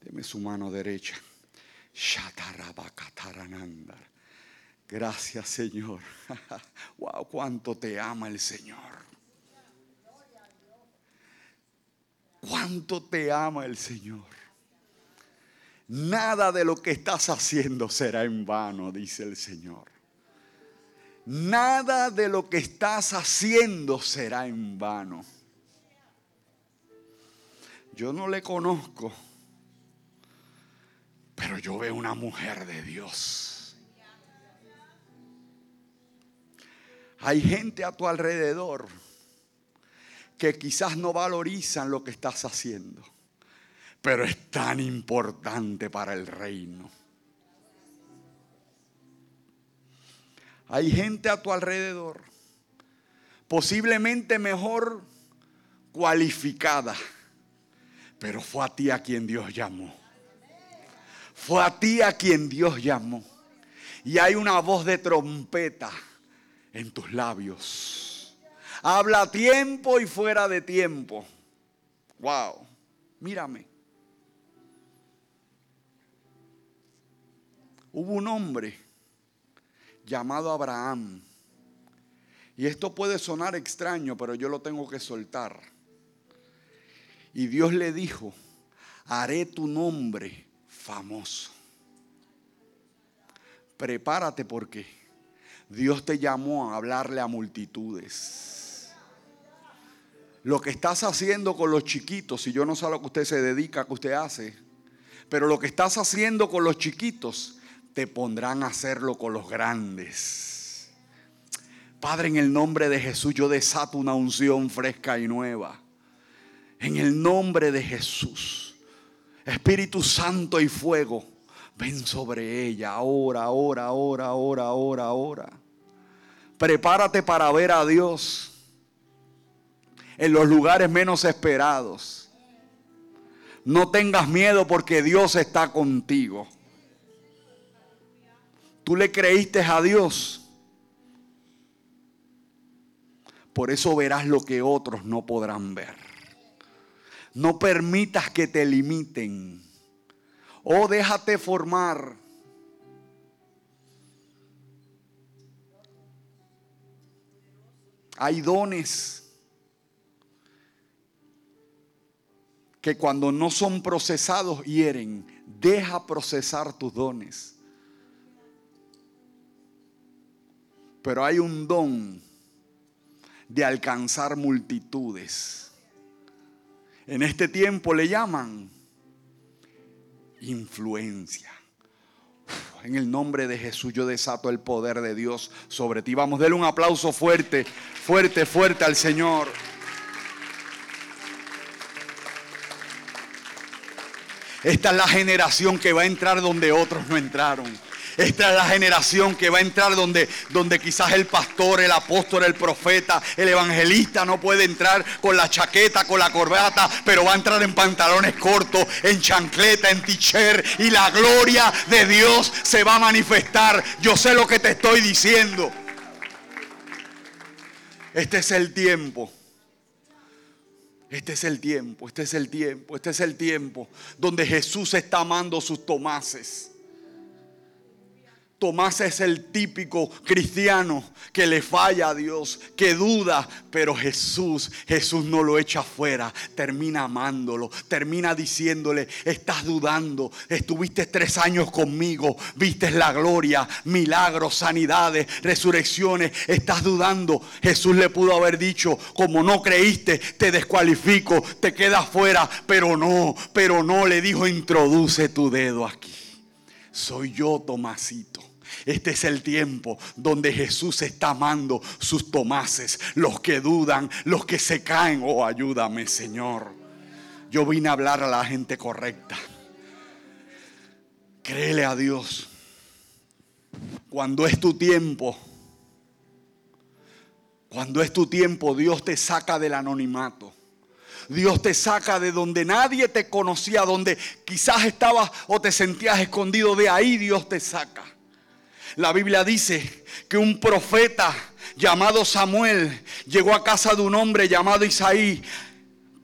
S2: Deme su mano derecha. Gracias, Señor. wow, cuánto te ama el Señor. Cuánto te ama el Señor. Nada de lo que estás haciendo será en vano, dice el Señor. Nada de lo que estás haciendo será en vano. Yo no le conozco, pero yo veo una mujer de Dios. Hay gente a tu alrededor que quizás no valorizan lo que estás haciendo, pero es tan importante para el reino. Hay gente a tu alrededor, posiblemente mejor cualificada, pero fue a ti a quien Dios llamó. Fue a ti a quien Dios llamó. Y hay una voz de trompeta en tus labios. Habla tiempo y fuera de tiempo. Wow, mírame. Hubo un hombre llamado Abraham. Y esto puede sonar extraño, pero yo lo tengo que soltar. Y Dios le dijo, haré tu nombre famoso. Prepárate porque Dios te llamó a hablarle a multitudes. Lo que estás haciendo con los chiquitos, y yo no sé lo que usted se dedica, que usted hace, pero lo que estás haciendo con los chiquitos te pondrán a hacerlo con los grandes. Padre, en el nombre de Jesús yo desato una unción fresca y nueva. En el nombre de Jesús. Espíritu Santo y fuego, ven sobre ella ahora, ahora, ahora, ahora, ahora, ahora. Prepárate para ver a Dios en los lugares menos esperados. No tengas miedo porque Dios está contigo. Tú le creíste a Dios. Por eso verás lo que otros no podrán ver. No permitas que te limiten. O déjate formar. Hay dones que cuando no son procesados hieren. Deja procesar tus dones. Pero hay un don de alcanzar multitudes. En este tiempo le llaman influencia. En el nombre de Jesús yo desato el poder de Dios sobre ti. Vamos, denle un aplauso fuerte, fuerte, fuerte al Señor. Esta es la generación que va a entrar donde otros no entraron. Esta es la generación que va a entrar donde, donde quizás el pastor, el apóstol, el profeta, el evangelista no puede entrar con la chaqueta, con la corbata, pero va a entrar en pantalones cortos, en chancleta, en ticher y la gloria de Dios se va a manifestar. Yo sé lo que te estoy diciendo. Este es el tiempo. Este es el tiempo, este es el tiempo, este es el tiempo donde Jesús está amando sus tomases. Tomás es el típico cristiano que le falla a Dios, que duda, pero Jesús, Jesús no lo echa afuera, termina amándolo, termina diciéndole, estás dudando, estuviste tres años conmigo, viste la gloria, milagros, sanidades, resurrecciones, estás dudando. Jesús le pudo haber dicho, como no creíste, te descualifico, te quedas fuera, pero no, pero no, le dijo, introduce tu dedo aquí. Soy yo, Tomasito. Este es el tiempo donde Jesús está amando sus tomases, los que dudan, los que se caen. Oh, ayúdame, Señor. Yo vine a hablar a la gente correcta. Créele a Dios. Cuando es tu tiempo, cuando es tu tiempo, Dios te saca del anonimato. Dios te saca de donde nadie te conocía, donde quizás estabas o te sentías escondido. De ahí Dios te saca. La Biblia dice que un profeta llamado Samuel llegó a casa de un hombre llamado Isaí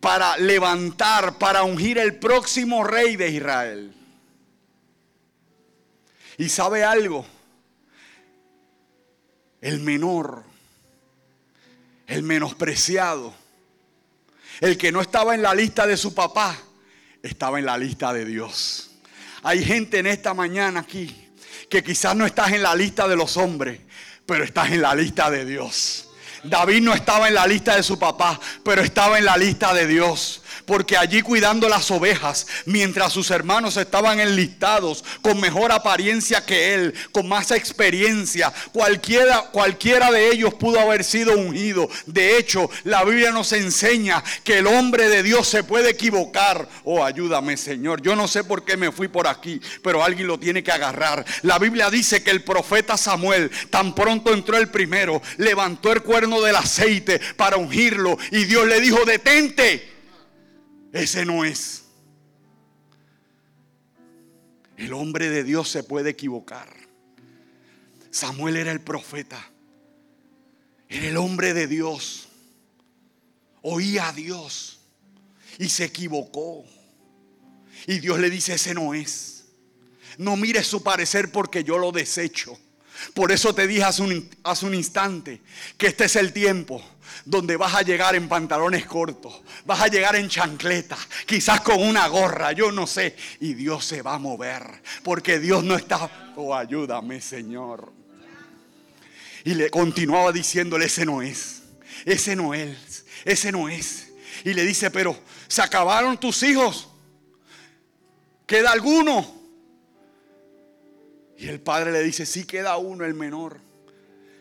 S2: para levantar, para ungir el próximo rey de Israel. Y sabe algo, el menor, el menospreciado, el que no estaba en la lista de su papá, estaba en la lista de Dios. Hay gente en esta mañana aquí que quizás no estás en la lista de los hombres, pero estás en la lista de Dios. David no estaba en la lista de su papá, pero estaba en la lista de Dios porque allí cuidando las ovejas, mientras sus hermanos estaban enlistados con mejor apariencia que él, con más experiencia, cualquiera, cualquiera de ellos pudo haber sido ungido. De hecho, la Biblia nos enseña que el hombre de Dios se puede equivocar. Oh, ayúdame, Señor. Yo no sé por qué me fui por aquí, pero alguien lo tiene que agarrar. La Biblia dice que el profeta Samuel, tan pronto entró el primero, levantó el cuerno del aceite para ungirlo y Dios le dijo, detente. Ese no es. El hombre de Dios se puede equivocar. Samuel era el profeta. Era el hombre de Dios. Oía a Dios. Y se equivocó. Y Dios le dice, ese no es. No mires su parecer porque yo lo desecho. Por eso te dije hace un, instante que este es el tiempo donde vas a llegar en pantalones cortos, vas a llegar en chancleta, quizás con una gorra, yo no sé, y Dios se va a mover, porque Dios no está, oh ayúdame Señor. Y le continuaba diciéndole, ese no es, ese no es, ese no es. Y le dice, pero se acabaron tus hijos, queda alguno. Y el padre le dice, sí queda uno, el menor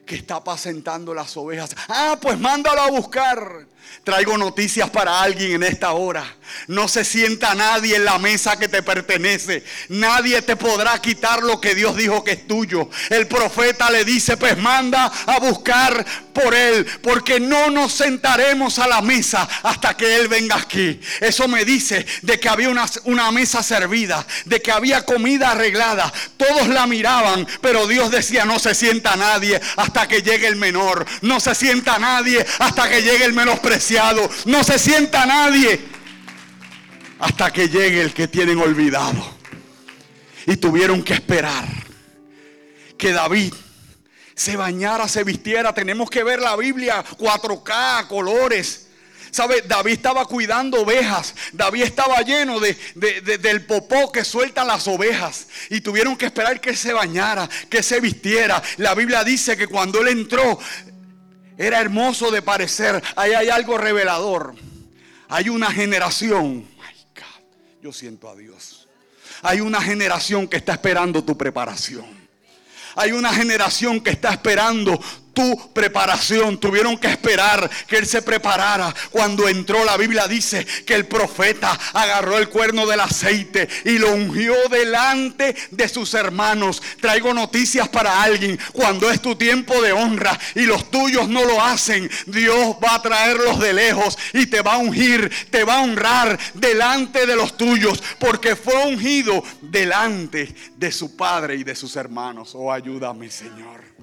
S2: que está apacentando las ovejas. Ah, pues mándalo a buscar. Traigo noticias para alguien en esta hora. No se sienta nadie en la mesa que te pertenece. Nadie te podrá quitar lo que Dios dijo que es tuyo. El profeta le dice, pues manda a buscar por él, porque no nos sentaremos a la mesa hasta que él venga aquí. Eso me dice de que había una, una mesa servida, de que había comida arreglada. Todos la miraban, pero Dios decía, no se sienta nadie hasta que llegue el menor. No se sienta nadie hasta que llegue el menospreciado no se sienta nadie hasta que llegue el que tienen olvidado. Y tuvieron que esperar que David se bañara, se vistiera. Tenemos que ver la Biblia 4K, colores. David estaba cuidando ovejas. David estaba lleno de, del popó que sueltan las ovejas. Y tuvieron que esperar que se bañara, que se vistiera. La Biblia dice que cuando él entró, era hermoso de parecer. Ahí hay algo revelador. Hay una generación. yo siento a Dios. Hay una generación que está esperando tu preparación. Hay una generación que está esperando tu preparación. Tuvieron que esperar que él se preparara. Cuando entró, la Biblia dice que el profeta agarró el cuerno del aceite y lo ungió delante de sus hermanos. Traigo noticias para alguien. Cuando es tu tiempo de honra y los tuyos no lo hacen, Dios va a traerlos de lejos y te va a ungir, te va a honrar delante de los tuyos, porque fue ungido delante de su padre y de sus hermanos. Oh, ayúdame, Señor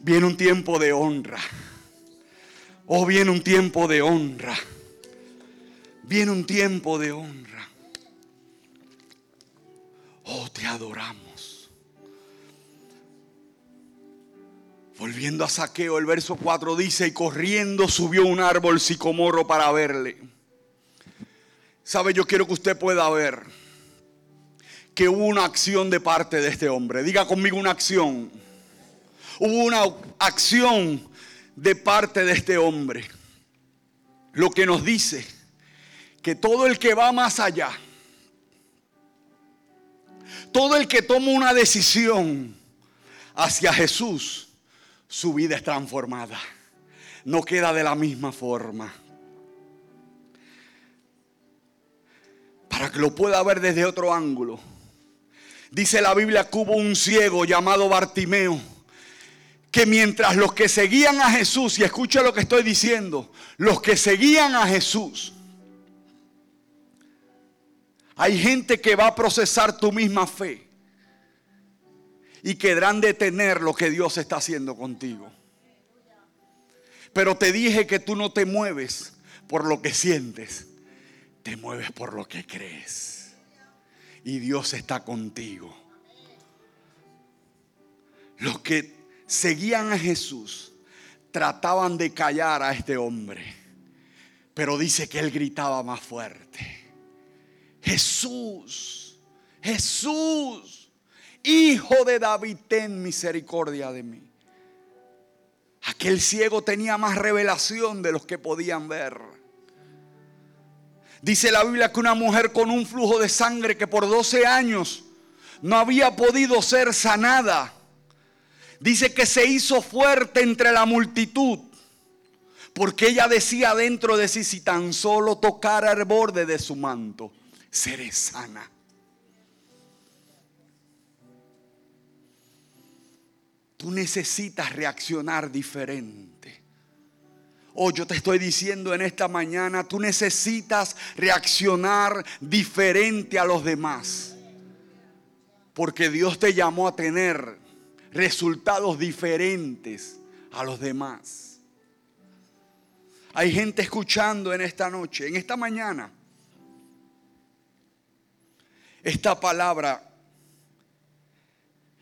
S2: viene un tiempo de honra. Oh, viene un tiempo de honra. Viene un tiempo de honra. Oh, te adoramos. Volviendo a Saqueo, el verso 4 dice, y corriendo subió un árbol sicomoro para verle. ¿Sabe? Yo quiero que usted pueda ver que hubo una acción de parte de este hombre. Diga conmigo una acción hubo una acción de parte de este hombre. Lo que nos dice que todo el que va más allá, todo el que toma una decisión hacia Jesús, su vida es transformada. No queda de la misma forma. Para que lo pueda ver desde otro ángulo. Dice la Biblia que hubo un ciego llamado Bartimeo que mientras los que seguían a Jesús, y escucha lo que estoy diciendo, los que seguían a Jesús, hay gente que va a procesar tu misma fe y querrán detener lo que Dios está haciendo contigo. Pero te dije que tú no te mueves por lo que sientes, te mueves por lo que crees. Y Dios está contigo. Los que seguían a Jesús trataban de callar a este hombre, pero dice que él gritaba más fuerte. Jesús, Jesús, hijo de David, ten misericordia de mí. Aquel ciego tenía más revelación de los que podían ver. Dice la Biblia que una mujer con un flujo de sangre que por 12 años no había podido ser sanada. Dice que se hizo fuerte entre la multitud. Porque ella decía dentro de sí, si tan solo tocara el borde de su manto, seré sana. Tú necesitas reaccionar diferente. Oh, yo te estoy diciendo en esta mañana, tú necesitas reaccionar diferente a los demás. Porque Dios te llamó a tener resultados diferentes a los demás. Hay gente escuchando en esta noche, en esta mañana, esta palabra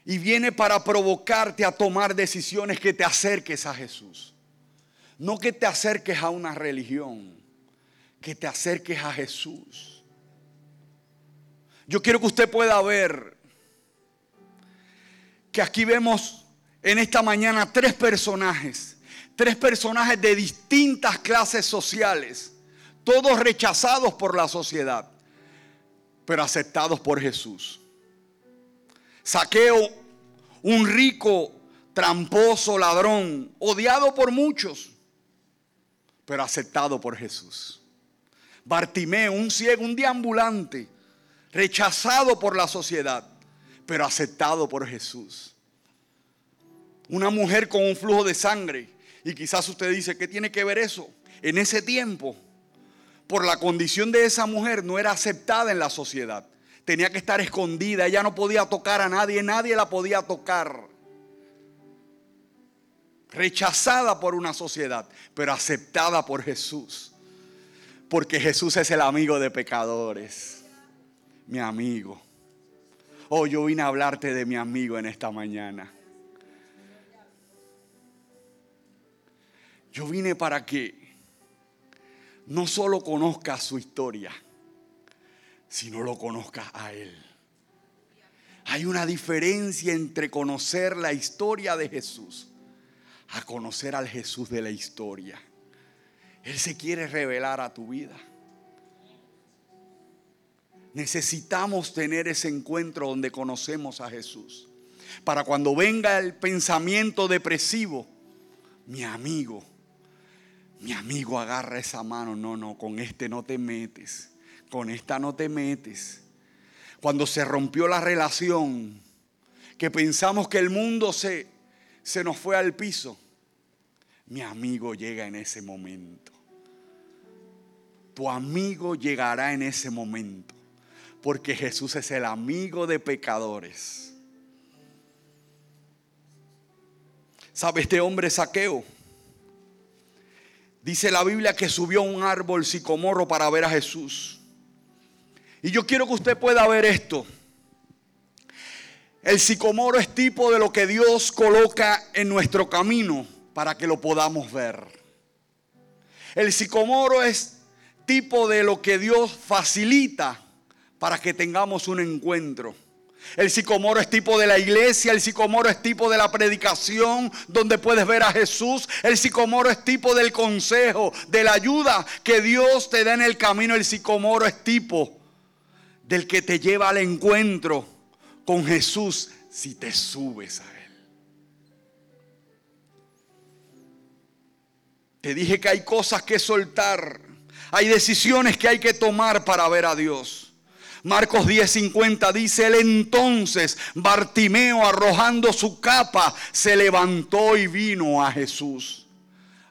S2: y viene para provocarte a tomar decisiones que te acerques a Jesús. No que te acerques a una religión, que te acerques a Jesús. Yo quiero que usted pueda ver que aquí vemos en esta mañana tres personajes, tres personajes de distintas clases sociales, todos rechazados por la sociedad, pero aceptados por Jesús. Saqueo, un rico, tramposo, ladrón, odiado por muchos, pero aceptado por Jesús. Bartimeo, un ciego, un deambulante, rechazado por la sociedad, pero aceptado por Jesús. Una mujer con un flujo de sangre. Y quizás usted dice, ¿qué tiene que ver eso? En ese tiempo, por la condición de esa mujer, no era aceptada en la sociedad tenía que estar escondida, ella no podía tocar a nadie, nadie la podía tocar. Rechazada por una sociedad, pero aceptada por Jesús. Porque Jesús es el amigo de pecadores, mi amigo. Oh, yo vine a hablarte de mi amigo en esta mañana. Yo vine para que no solo conozcas su historia, si no lo conozcas a Él. Hay una diferencia entre conocer la historia de Jesús a conocer al Jesús de la historia. Él se quiere revelar a tu vida. Necesitamos tener ese encuentro donde conocemos a Jesús. Para cuando venga el pensamiento depresivo, mi amigo, mi amigo agarra esa mano. No, no, con este no te metes con esta no te metes. Cuando se rompió la relación, que pensamos que el mundo se, se nos fue al piso, mi amigo llega en ese momento. Tu amigo llegará en ese momento, porque Jesús es el amigo de pecadores. ¿Sabe este hombre saqueo? Dice la Biblia que subió a un árbol sicomorro para ver a Jesús. Y yo quiero que usted pueda ver esto. El sicomoro es tipo de lo que Dios coloca en nuestro camino para que lo podamos ver. El sicomoro es tipo de lo que Dios facilita para que tengamos un encuentro. El sicomoro es tipo de la iglesia, el sicomoro es tipo de la predicación donde puedes ver a Jesús. El sicomoro es tipo del consejo, de la ayuda que Dios te da en el camino. El sicomoro es tipo del que te lleva al encuentro con Jesús si te subes a Él. Te dije que hay cosas que soltar, hay decisiones que hay que tomar para ver a Dios. Marcos 10:50 dice, él entonces, Bartimeo arrojando su capa, se levantó y vino a Jesús.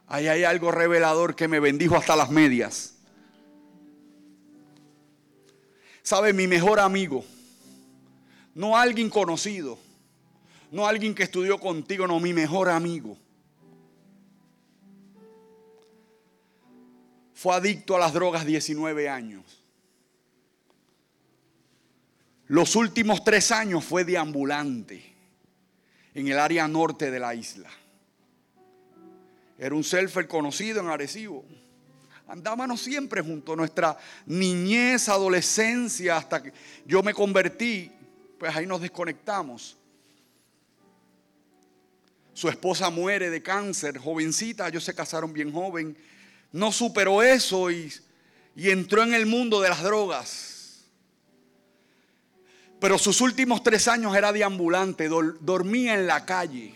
S2: Ahí hay algo revelador que me bendijo hasta las medias. sabe, mi mejor amigo, no alguien conocido, no alguien que estudió contigo, no, mi mejor amigo. fue adicto a las drogas 19 años. Los últimos tres años fue deambulante en el área norte de la isla. Era un surfer conocido en Arecibo. Andábamos siempre junto a nuestra niñez, adolescencia, hasta que yo me convertí, pues ahí nos desconectamos. Su esposa muere de cáncer, jovencita, ellos se casaron bien joven. No superó eso y, y entró en el mundo de las drogas. Pero sus últimos tres años era deambulante, dormía en la calle.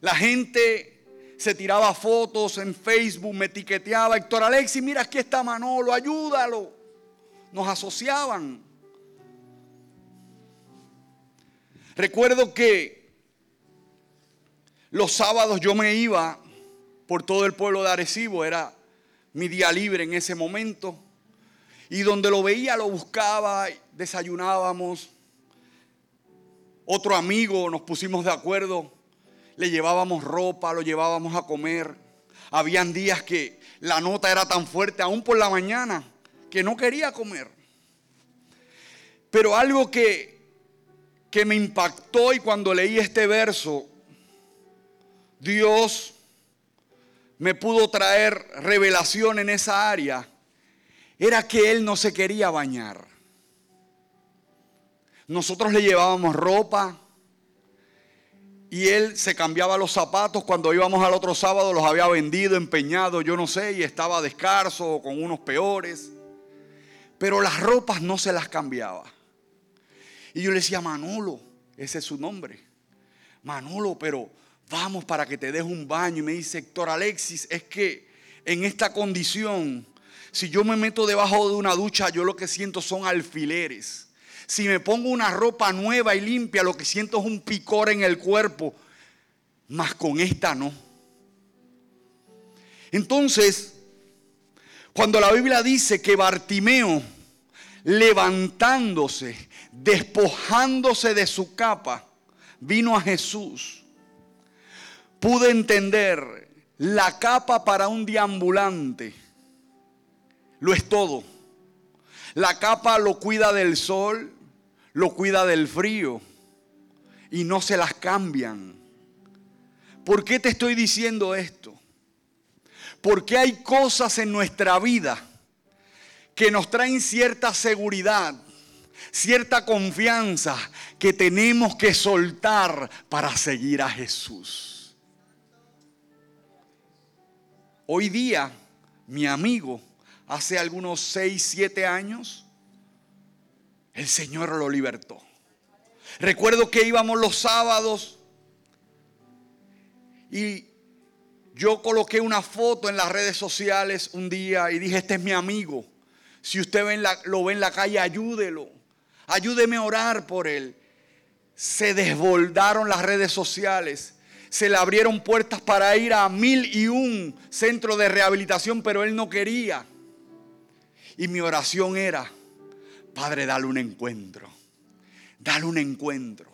S2: La gente se tiraba fotos en Facebook, me etiqueteaba, Héctor Alexis, mira aquí está Manolo, ayúdalo. Nos asociaban. Recuerdo que los sábados yo me iba por todo el pueblo de Arecibo, era mi día libre en ese momento. Y donde lo veía lo buscaba, desayunábamos. Otro amigo nos pusimos de acuerdo le llevábamos ropa, lo llevábamos a comer. Habían días que la nota era tan fuerte, aún por la mañana, que no quería comer. Pero algo que, que me impactó y cuando leí este verso, Dios me pudo traer revelación en esa área, era que Él no se quería bañar. Nosotros le llevábamos ropa, y él se cambiaba los zapatos cuando íbamos al otro sábado, los había vendido, empeñado, yo no sé, y estaba descalzo o con unos peores. Pero las ropas no se las cambiaba. Y yo le decía, Manolo, ese es su nombre. Manolo, pero vamos para que te des un baño. Y me dice, Héctor Alexis, es que en esta condición, si yo me meto debajo de una ducha, yo lo que siento son alfileres. Si me pongo una ropa nueva y limpia, lo que siento es un picor en el cuerpo. Mas con esta no. Entonces, cuando la Biblia dice que Bartimeo, levantándose, despojándose de su capa, vino a Jesús, pude entender la capa para un deambulante. Lo es todo. La capa lo cuida del sol, lo cuida del frío y no se las cambian. ¿Por qué te estoy diciendo esto? Porque hay cosas en nuestra vida que nos traen cierta seguridad, cierta confianza que tenemos que soltar para seguir a Jesús. Hoy día, mi amigo, hace algunos 6, 7 años, el Señor lo libertó. Recuerdo que íbamos los sábados y yo coloqué una foto en las redes sociales un día y dije, este es mi amigo. Si usted lo ve en la calle, ayúdelo. Ayúdeme a orar por él. Se desbordaron las redes sociales. Se le abrieron puertas para ir a mil y un centros de rehabilitación, pero él no quería. Y mi oración era, Padre, dale un encuentro. Dale un encuentro.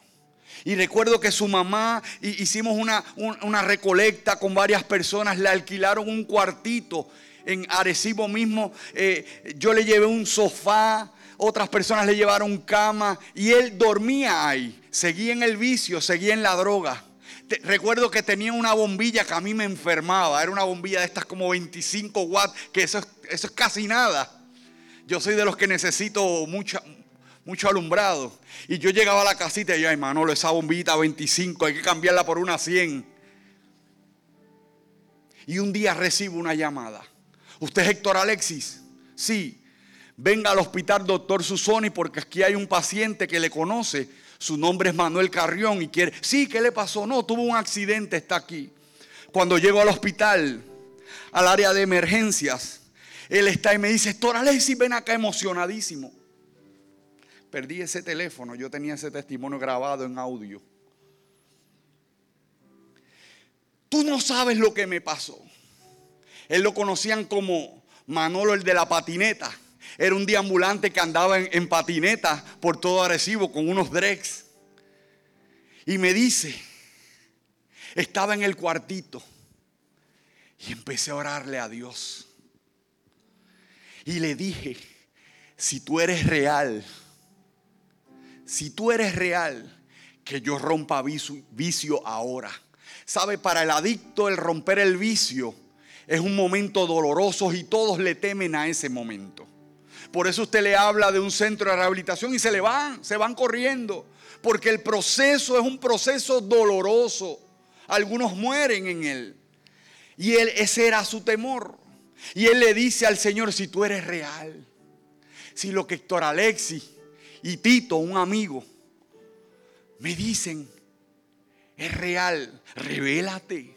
S2: Y recuerdo que su mamá hicimos una, una, recolecta con varias personas, le alquilaron un cuartito en Arecibo mismo. Eh, yo le llevé un sofá, otras personas le llevaron cama y él dormía ahí. Seguía en el vicio, seguía en la droga. recuerdo que tenía una bombilla que a mí me enfermaba. Era una bombilla de estas como 25 watts, que eso eso es casi nada. Yo soy de los que necesito mucho, mucho alumbrado. Y yo llegaba a la casita y ay Manolo, esa bombita 25, hay que cambiarla por una 100. Y un día recibo una llamada. ¿Usted es Héctor Alexis? Sí. Venga al hospital doctor Susoni porque aquí hay un paciente que le conoce. Su nombre es Manuel Carrión y quiere... Sí, ¿qué le pasó? No, tuvo un accidente, está aquí. Cuando llego al hospital, al área de emergencias, él está y me dice, Héctor Alexis, ven acá emocionadísimo. Perdí ese teléfono, yo tenía ese testimonio grabado en audio. Tú no sabes lo que me pasó. Él lo conocían como Manolo el de la patineta. Era un deambulante que andaba en, en patineta por todo Arecibo con unos dregs. Y me dice, estaba en el cuartito y empecé a orarle a Dios. Y le dije, si tú eres real, si tú eres real, que yo rompa vicio, ahora. ¿Sabe? Para el adicto el romper el vicio es un momento doloroso y todos le temen a ese momento. Por eso usted le habla de un centro de rehabilitación y se le van, se van corriendo. Porque el proceso es un proceso doloroso. Algunos mueren en él. Y él, ese era su temor. Y él le dice al Señor, si tú eres real, si lo que Héctor Alexi y Tito, un amigo, me dicen, es real, revélate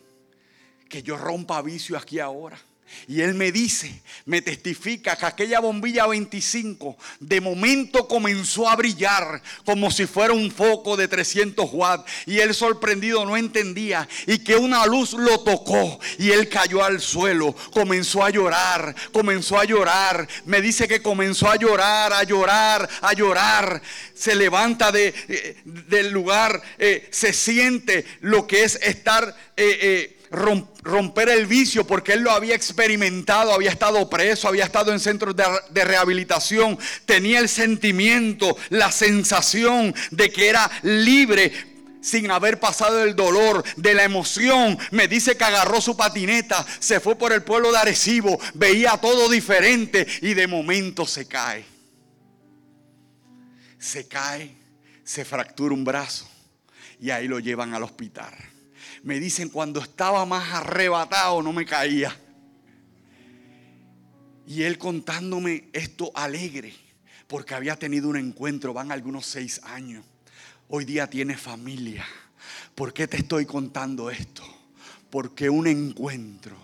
S2: que yo rompa vicio aquí ahora. Y él me dice, me testifica que aquella bombilla 25 de momento comenzó a brillar como si fuera un foco de 300 watts. Y él sorprendido no entendía. Y que una luz lo tocó y él cayó al suelo. Comenzó a llorar, comenzó a llorar. Me dice que comenzó a llorar, a llorar, a llorar. Se levanta de, eh, del lugar, eh, se siente lo que es estar... Eh, romper el vicio porque él lo había experimentado, había estado preso, había estado en centros de, rehabilitación, tenía el sentimiento, la sensación de que era libre sin haber pasado el dolor de la emoción. Me dice que agarró su patineta, se fue por el pueblo de Arecibo, veía todo diferente y de momento se cae. Se cae, se fractura un brazo y ahí lo llevan al hospital me dicen, cuando estaba más arrebatado no me caía. Y él contándome esto alegre, porque había tenido un encuentro, van algunos seis años. Hoy día tiene familia. ¿Por qué te estoy contando esto? Porque un encuentro,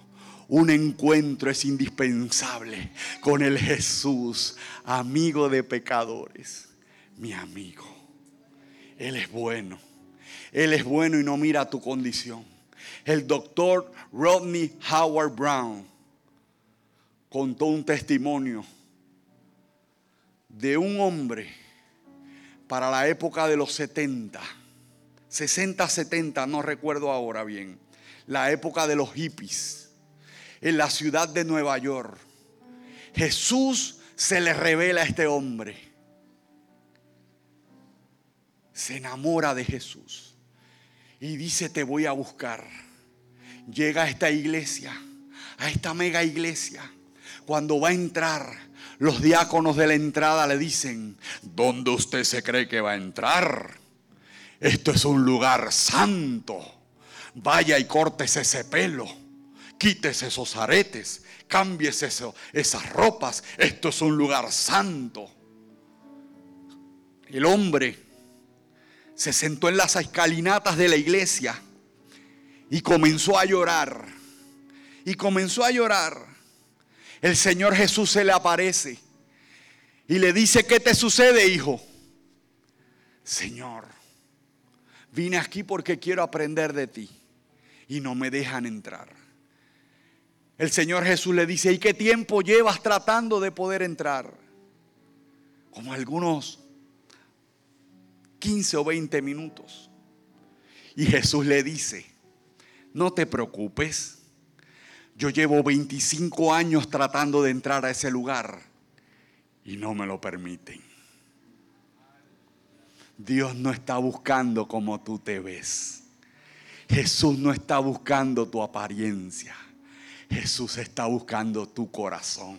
S2: un encuentro es indispensable con el Jesús, amigo de pecadores, mi amigo. Él es bueno. Él es bueno y no mira tu condición. El doctor Rodney Howard Brown contó un testimonio de un hombre para la época de los 70, 60, 70, no recuerdo ahora bien, la época de los hippies, en la ciudad de Nueva York. Jesús se le revela a este hombre. Se enamora de Jesús y dice, te voy a buscar. Llega a esta iglesia, a esta mega iglesia. Cuando va a entrar, los diáconos de la entrada le dicen, ¿dónde usted se cree que va a entrar? Esto es un lugar santo. Vaya y córtese ese pelo. Quítese esos aretes. Cámbiese esas ropas. Esto es un lugar santo. El hombre se sentó en las escalinatas de la iglesia y comenzó a llorar. Y comenzó a llorar. El Señor Jesús se le aparece y le dice, ¿qué te sucede, hijo? Señor, vine aquí porque quiero aprender de ti y no me dejan entrar. El Señor Jesús le dice, ¿y qué tiempo llevas tratando de poder entrar? Como algunos 15 o 20 minutos. Y Jesús le dice, no te preocupes, yo llevo 25 años tratando de entrar a ese lugar y no me lo permiten. Dios no está buscando como tú te ves. Jesús no está buscando tu apariencia. Jesús está buscando tu corazón.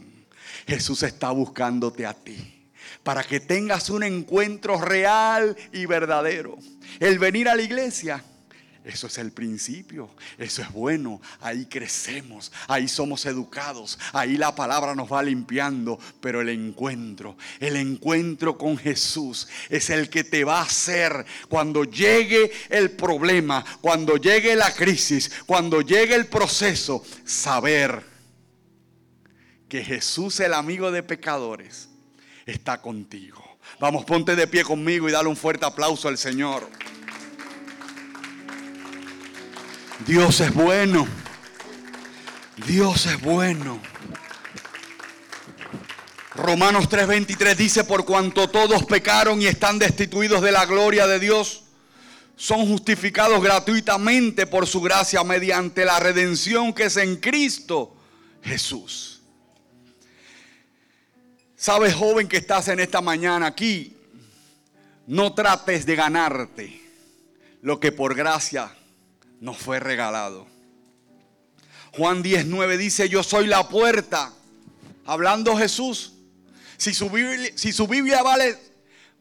S2: Jesús está buscándote a ti para que tengas un encuentro real y verdadero. El venir a la iglesia eso es el principio, eso es bueno, ahí crecemos, ahí somos educados, ahí la palabra nos va limpiando, pero el encuentro, el encuentro con Jesús es el que te va a hacer cuando llegue el problema, cuando llegue la crisis, cuando llegue el proceso, saber que Jesús, el amigo de pecadores, está contigo. Vamos, ponte de pie conmigo y dale un fuerte aplauso al Señor. Dios es bueno. Dios es bueno. Romanos 3:23 dice, por cuanto todos pecaron y están destituidos de la gloria de Dios, son justificados gratuitamente por su gracia mediante la redención que es en Cristo Jesús. Sabes, joven que estás en esta mañana aquí, no trates de ganarte lo que por gracia nos fue regalado. Juan 19 dice, yo soy la puerta. Hablando Jesús, si su Biblia, si su Biblia vale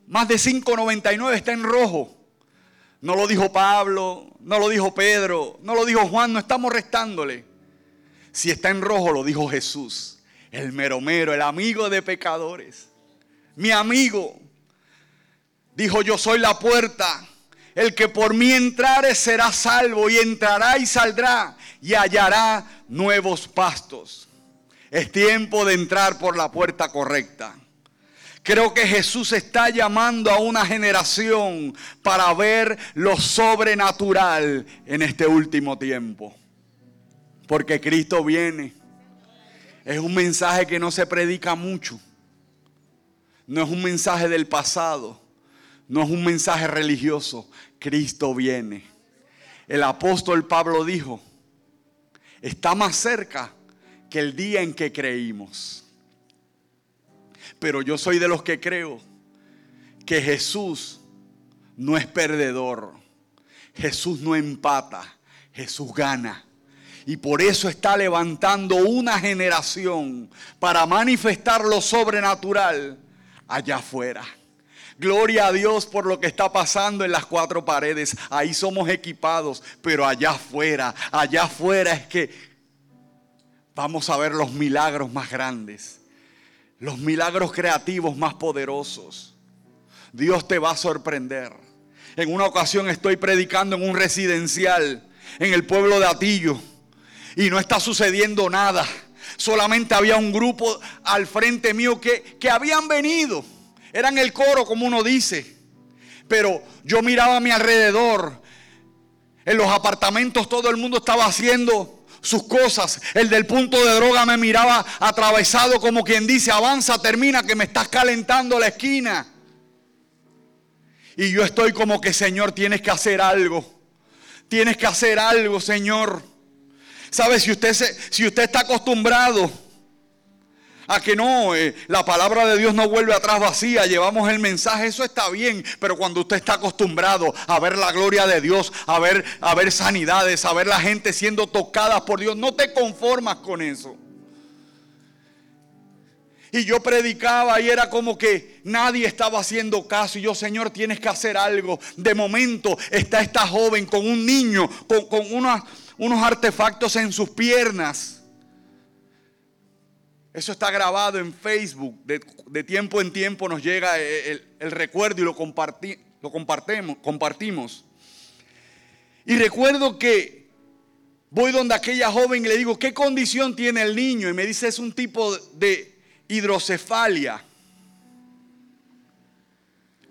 S2: más de 5.99, está en rojo. No lo dijo Pablo, no lo dijo Pedro, no lo dijo Juan, no estamos restándole. Si está en rojo, lo dijo Jesús, el meromero, el amigo de pecadores. Mi amigo dijo, yo soy la puerta. El que por mí entrare será salvo y entrará y saldrá y hallará nuevos pastos. Es tiempo de entrar por la puerta correcta. Creo que Jesús está llamando a una generación para ver lo sobrenatural en este último tiempo. Porque Cristo viene. Es un mensaje que no se predica mucho. No es un mensaje del pasado. No es un mensaje religioso. Cristo viene. El apóstol Pablo dijo, está más cerca que el día en que creímos. Pero yo soy de los que creo que Jesús no es perdedor. Jesús no empata, Jesús gana. Y por eso está levantando una generación para manifestar lo sobrenatural allá afuera. Gloria a Dios por lo que está pasando en las cuatro paredes. Ahí somos equipados, pero allá afuera, allá afuera es que vamos a ver los milagros más grandes, los milagros creativos más poderosos. Dios te va a sorprender. En una ocasión estoy predicando en un residencial en el pueblo de Atillo y no está sucediendo nada. Solamente había un grupo al frente mío que, que habían venido eran el coro, como uno dice. Pero yo miraba a mi alrededor. En los apartamentos todo el mundo estaba haciendo sus cosas. El del punto de droga me miraba atravesado como quien dice, avanza, termina, que me estás calentando la esquina. Y yo estoy como que, Señor, tienes que hacer algo. Tienes que hacer algo, Señor. ¿Sabe? Si usted, se, si usted está acostumbrado a que no, eh, la palabra de Dios no vuelve atrás vacía, llevamos el mensaje, eso está bien, pero cuando usted está acostumbrado a ver la gloria de Dios, a ver, a ver sanidades, a ver la gente siendo tocada por Dios, no te conformas con eso. Y yo predicaba y era como que nadie estaba haciendo caso. Y yo, Señor, tienes que hacer algo. De momento está esta joven con un niño, con, con unos artefactos en sus piernas. Eso está grabado en Facebook. De, tiempo en tiempo nos llega el, recuerdo y lo, lo compartimos, compartimos. Y recuerdo que voy donde aquella joven y le digo, ¿qué condición tiene el niño? Y me dice, es un tipo de hidrocefalia,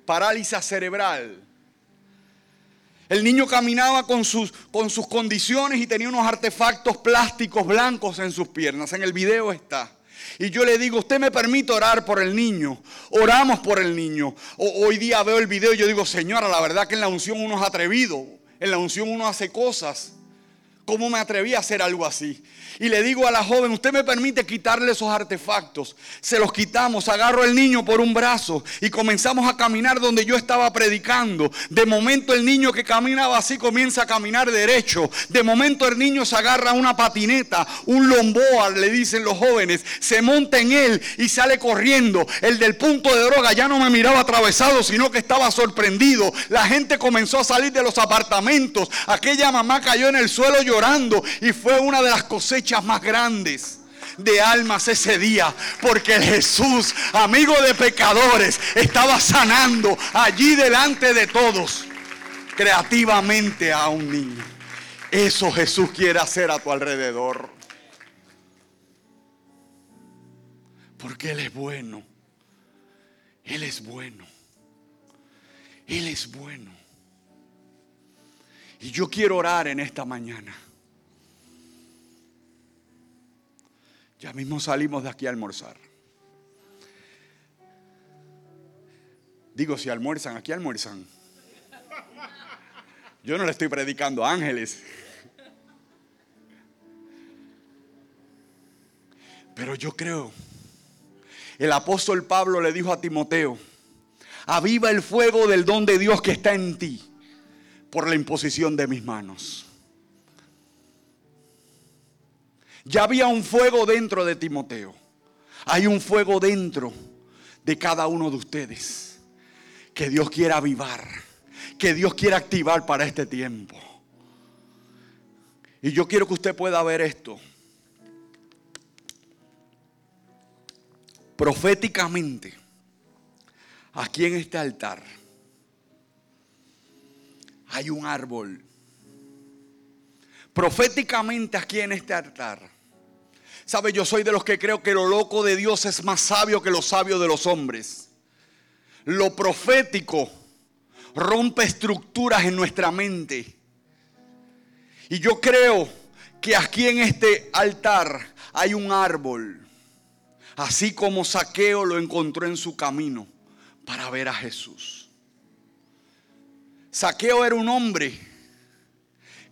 S2: parálisis cerebral. El niño caminaba con sus, con sus condiciones y tenía unos artefactos plásticos blancos en sus piernas. En el video está. Y yo le digo, usted me permite orar por el niño. Oramos por el niño. hoy día veo el video y yo digo, señora, la verdad que en la unción uno es atrevido. En la unción uno hace cosas. ¿Cómo me atreví a hacer algo así? Y le digo a la joven, usted me permite quitarle esos artefactos. Se los quitamos, agarro al niño por un brazo y comenzamos a caminar donde yo estaba predicando. De momento el niño que caminaba así comienza a caminar derecho. De momento el niño se agarra una patineta, un lomboa, le dicen los jóvenes, se monta en él y sale corriendo. El del punto de droga ya no me miraba atravesado, sino que estaba sorprendido. La gente comenzó a salir de los apartamentos. Aquella mamá cayó en el suelo llorando y fue una de las cosechas más grandes de almas ese día, porque Jesús, amigo de pecadores, estaba sanando allí delante de todos, creativamente a un niño. Eso Jesús quiere hacer a tu alrededor. Porque Él es bueno. Él es bueno. Él es bueno. Y yo quiero orar en esta mañana. Ya mismo salimos de aquí a almorzar. Digo, si almuerzan, aquí almuerzan. Yo no le estoy predicando a ángeles. Pero yo creo el apóstol Pablo le dijo a Timoteo, aviva el fuego del don de Dios que está en ti por la imposición de mis manos. Ya había un fuego dentro de Timoteo. Hay un fuego dentro de cada uno de ustedes que Dios quiere avivar, que Dios quiere activar para este tiempo. Y yo quiero que usted pueda ver esto. Proféticamente, aquí en este altar hay un árbol. Proféticamente aquí en este altar. Sabe, yo soy de los que creo que lo loco de Dios es más sabio que lo sabio de los hombres. Lo profético rompe estructuras en nuestra mente. Y yo creo que aquí en este altar hay un árbol, así como Saqueo lo encontró en su camino para ver a Jesús. Saqueo era un hombre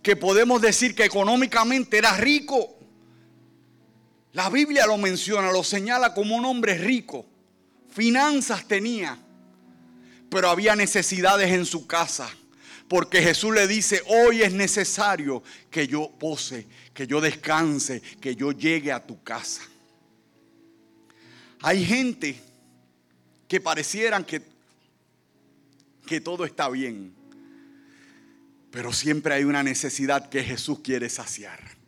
S2: que podemos decir que económicamente era rico. La Biblia lo menciona, lo señala como un hombre rico. Finanzas tenía, pero había necesidades en su casa. Porque Jesús le dice, hoy es necesario que yo pose, que yo descanse, que yo llegue a tu casa. Hay gente que parecieran que, que todo está bien, pero siempre hay una necesidad que Jesús quiere saciar.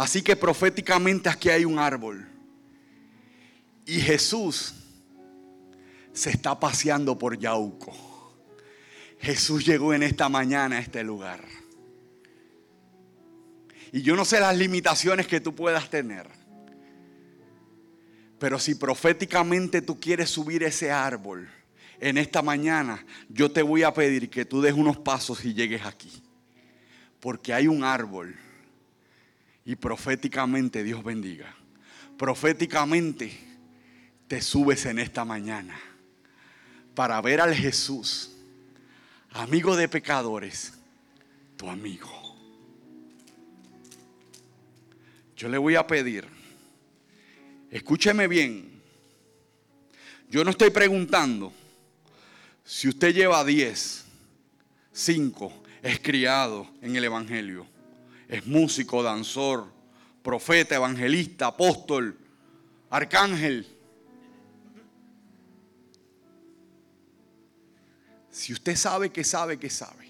S2: Así que proféticamente aquí hay un árbol. Y Jesús se está paseando por Yauco. Jesús llegó en esta mañana a este lugar. Y yo no sé las limitaciones que tú puedas tener. Pero si proféticamente tú quieres subir ese árbol en esta mañana, yo te voy a pedir que tú des unos pasos y llegues aquí. Porque hay un árbol. Y proféticamente Dios bendiga. Proféticamente te subes en esta mañana para ver al Jesús amigo de pecadores, tu amigo. Yo le voy a pedir, escúcheme bien, yo no estoy preguntando si usted lleva 10, 5, es criado en el Evangelio, es músico, danzor, profeta, evangelista, apóstol, arcángel. Si usted sabe que sabe que sabe,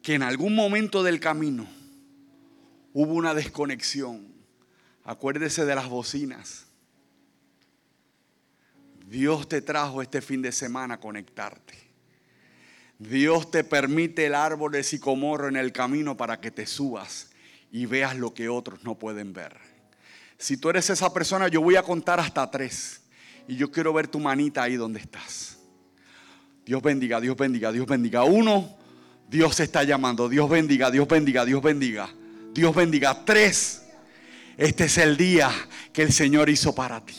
S2: que en algún momento del camino hubo una desconexión, acuérdese de las bocinas. Dios te trajo este fin de semana a conectarte. Dios te permite el árbol de sicomorro en el camino para que te subas y veas lo que otros no pueden ver. Si tú eres esa persona, yo voy a contar hasta tres. Y yo quiero ver tu manita ahí donde estás. Dios bendiga, Dios bendiga, Dios bendiga. Uno, Dios está llamando. Dios bendiga, Dios bendiga, Dios bendiga. Dios bendiga. Tres, este es el día que el Señor hizo para ti.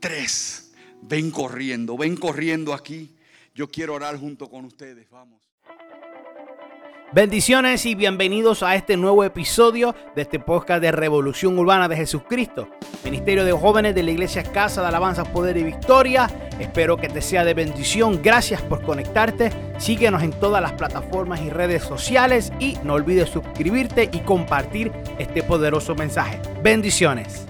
S2: Tres, ven corriendo, ven corriendo aquí. Yo quiero orar junto con ustedes. Vamos.
S1: Bendiciones y bienvenidos a este nuevo episodio de este podcast de Revolución Urbana de Jesucristo, Ministerio de Jóvenes de la Iglesia Casa de Alabanza, Poder y Victoria. Espero que te sea de bendición. Gracias por conectarte. Síguenos en todas las plataformas y redes sociales y no olvides suscribirte y compartir este poderoso mensaje. Bendiciones.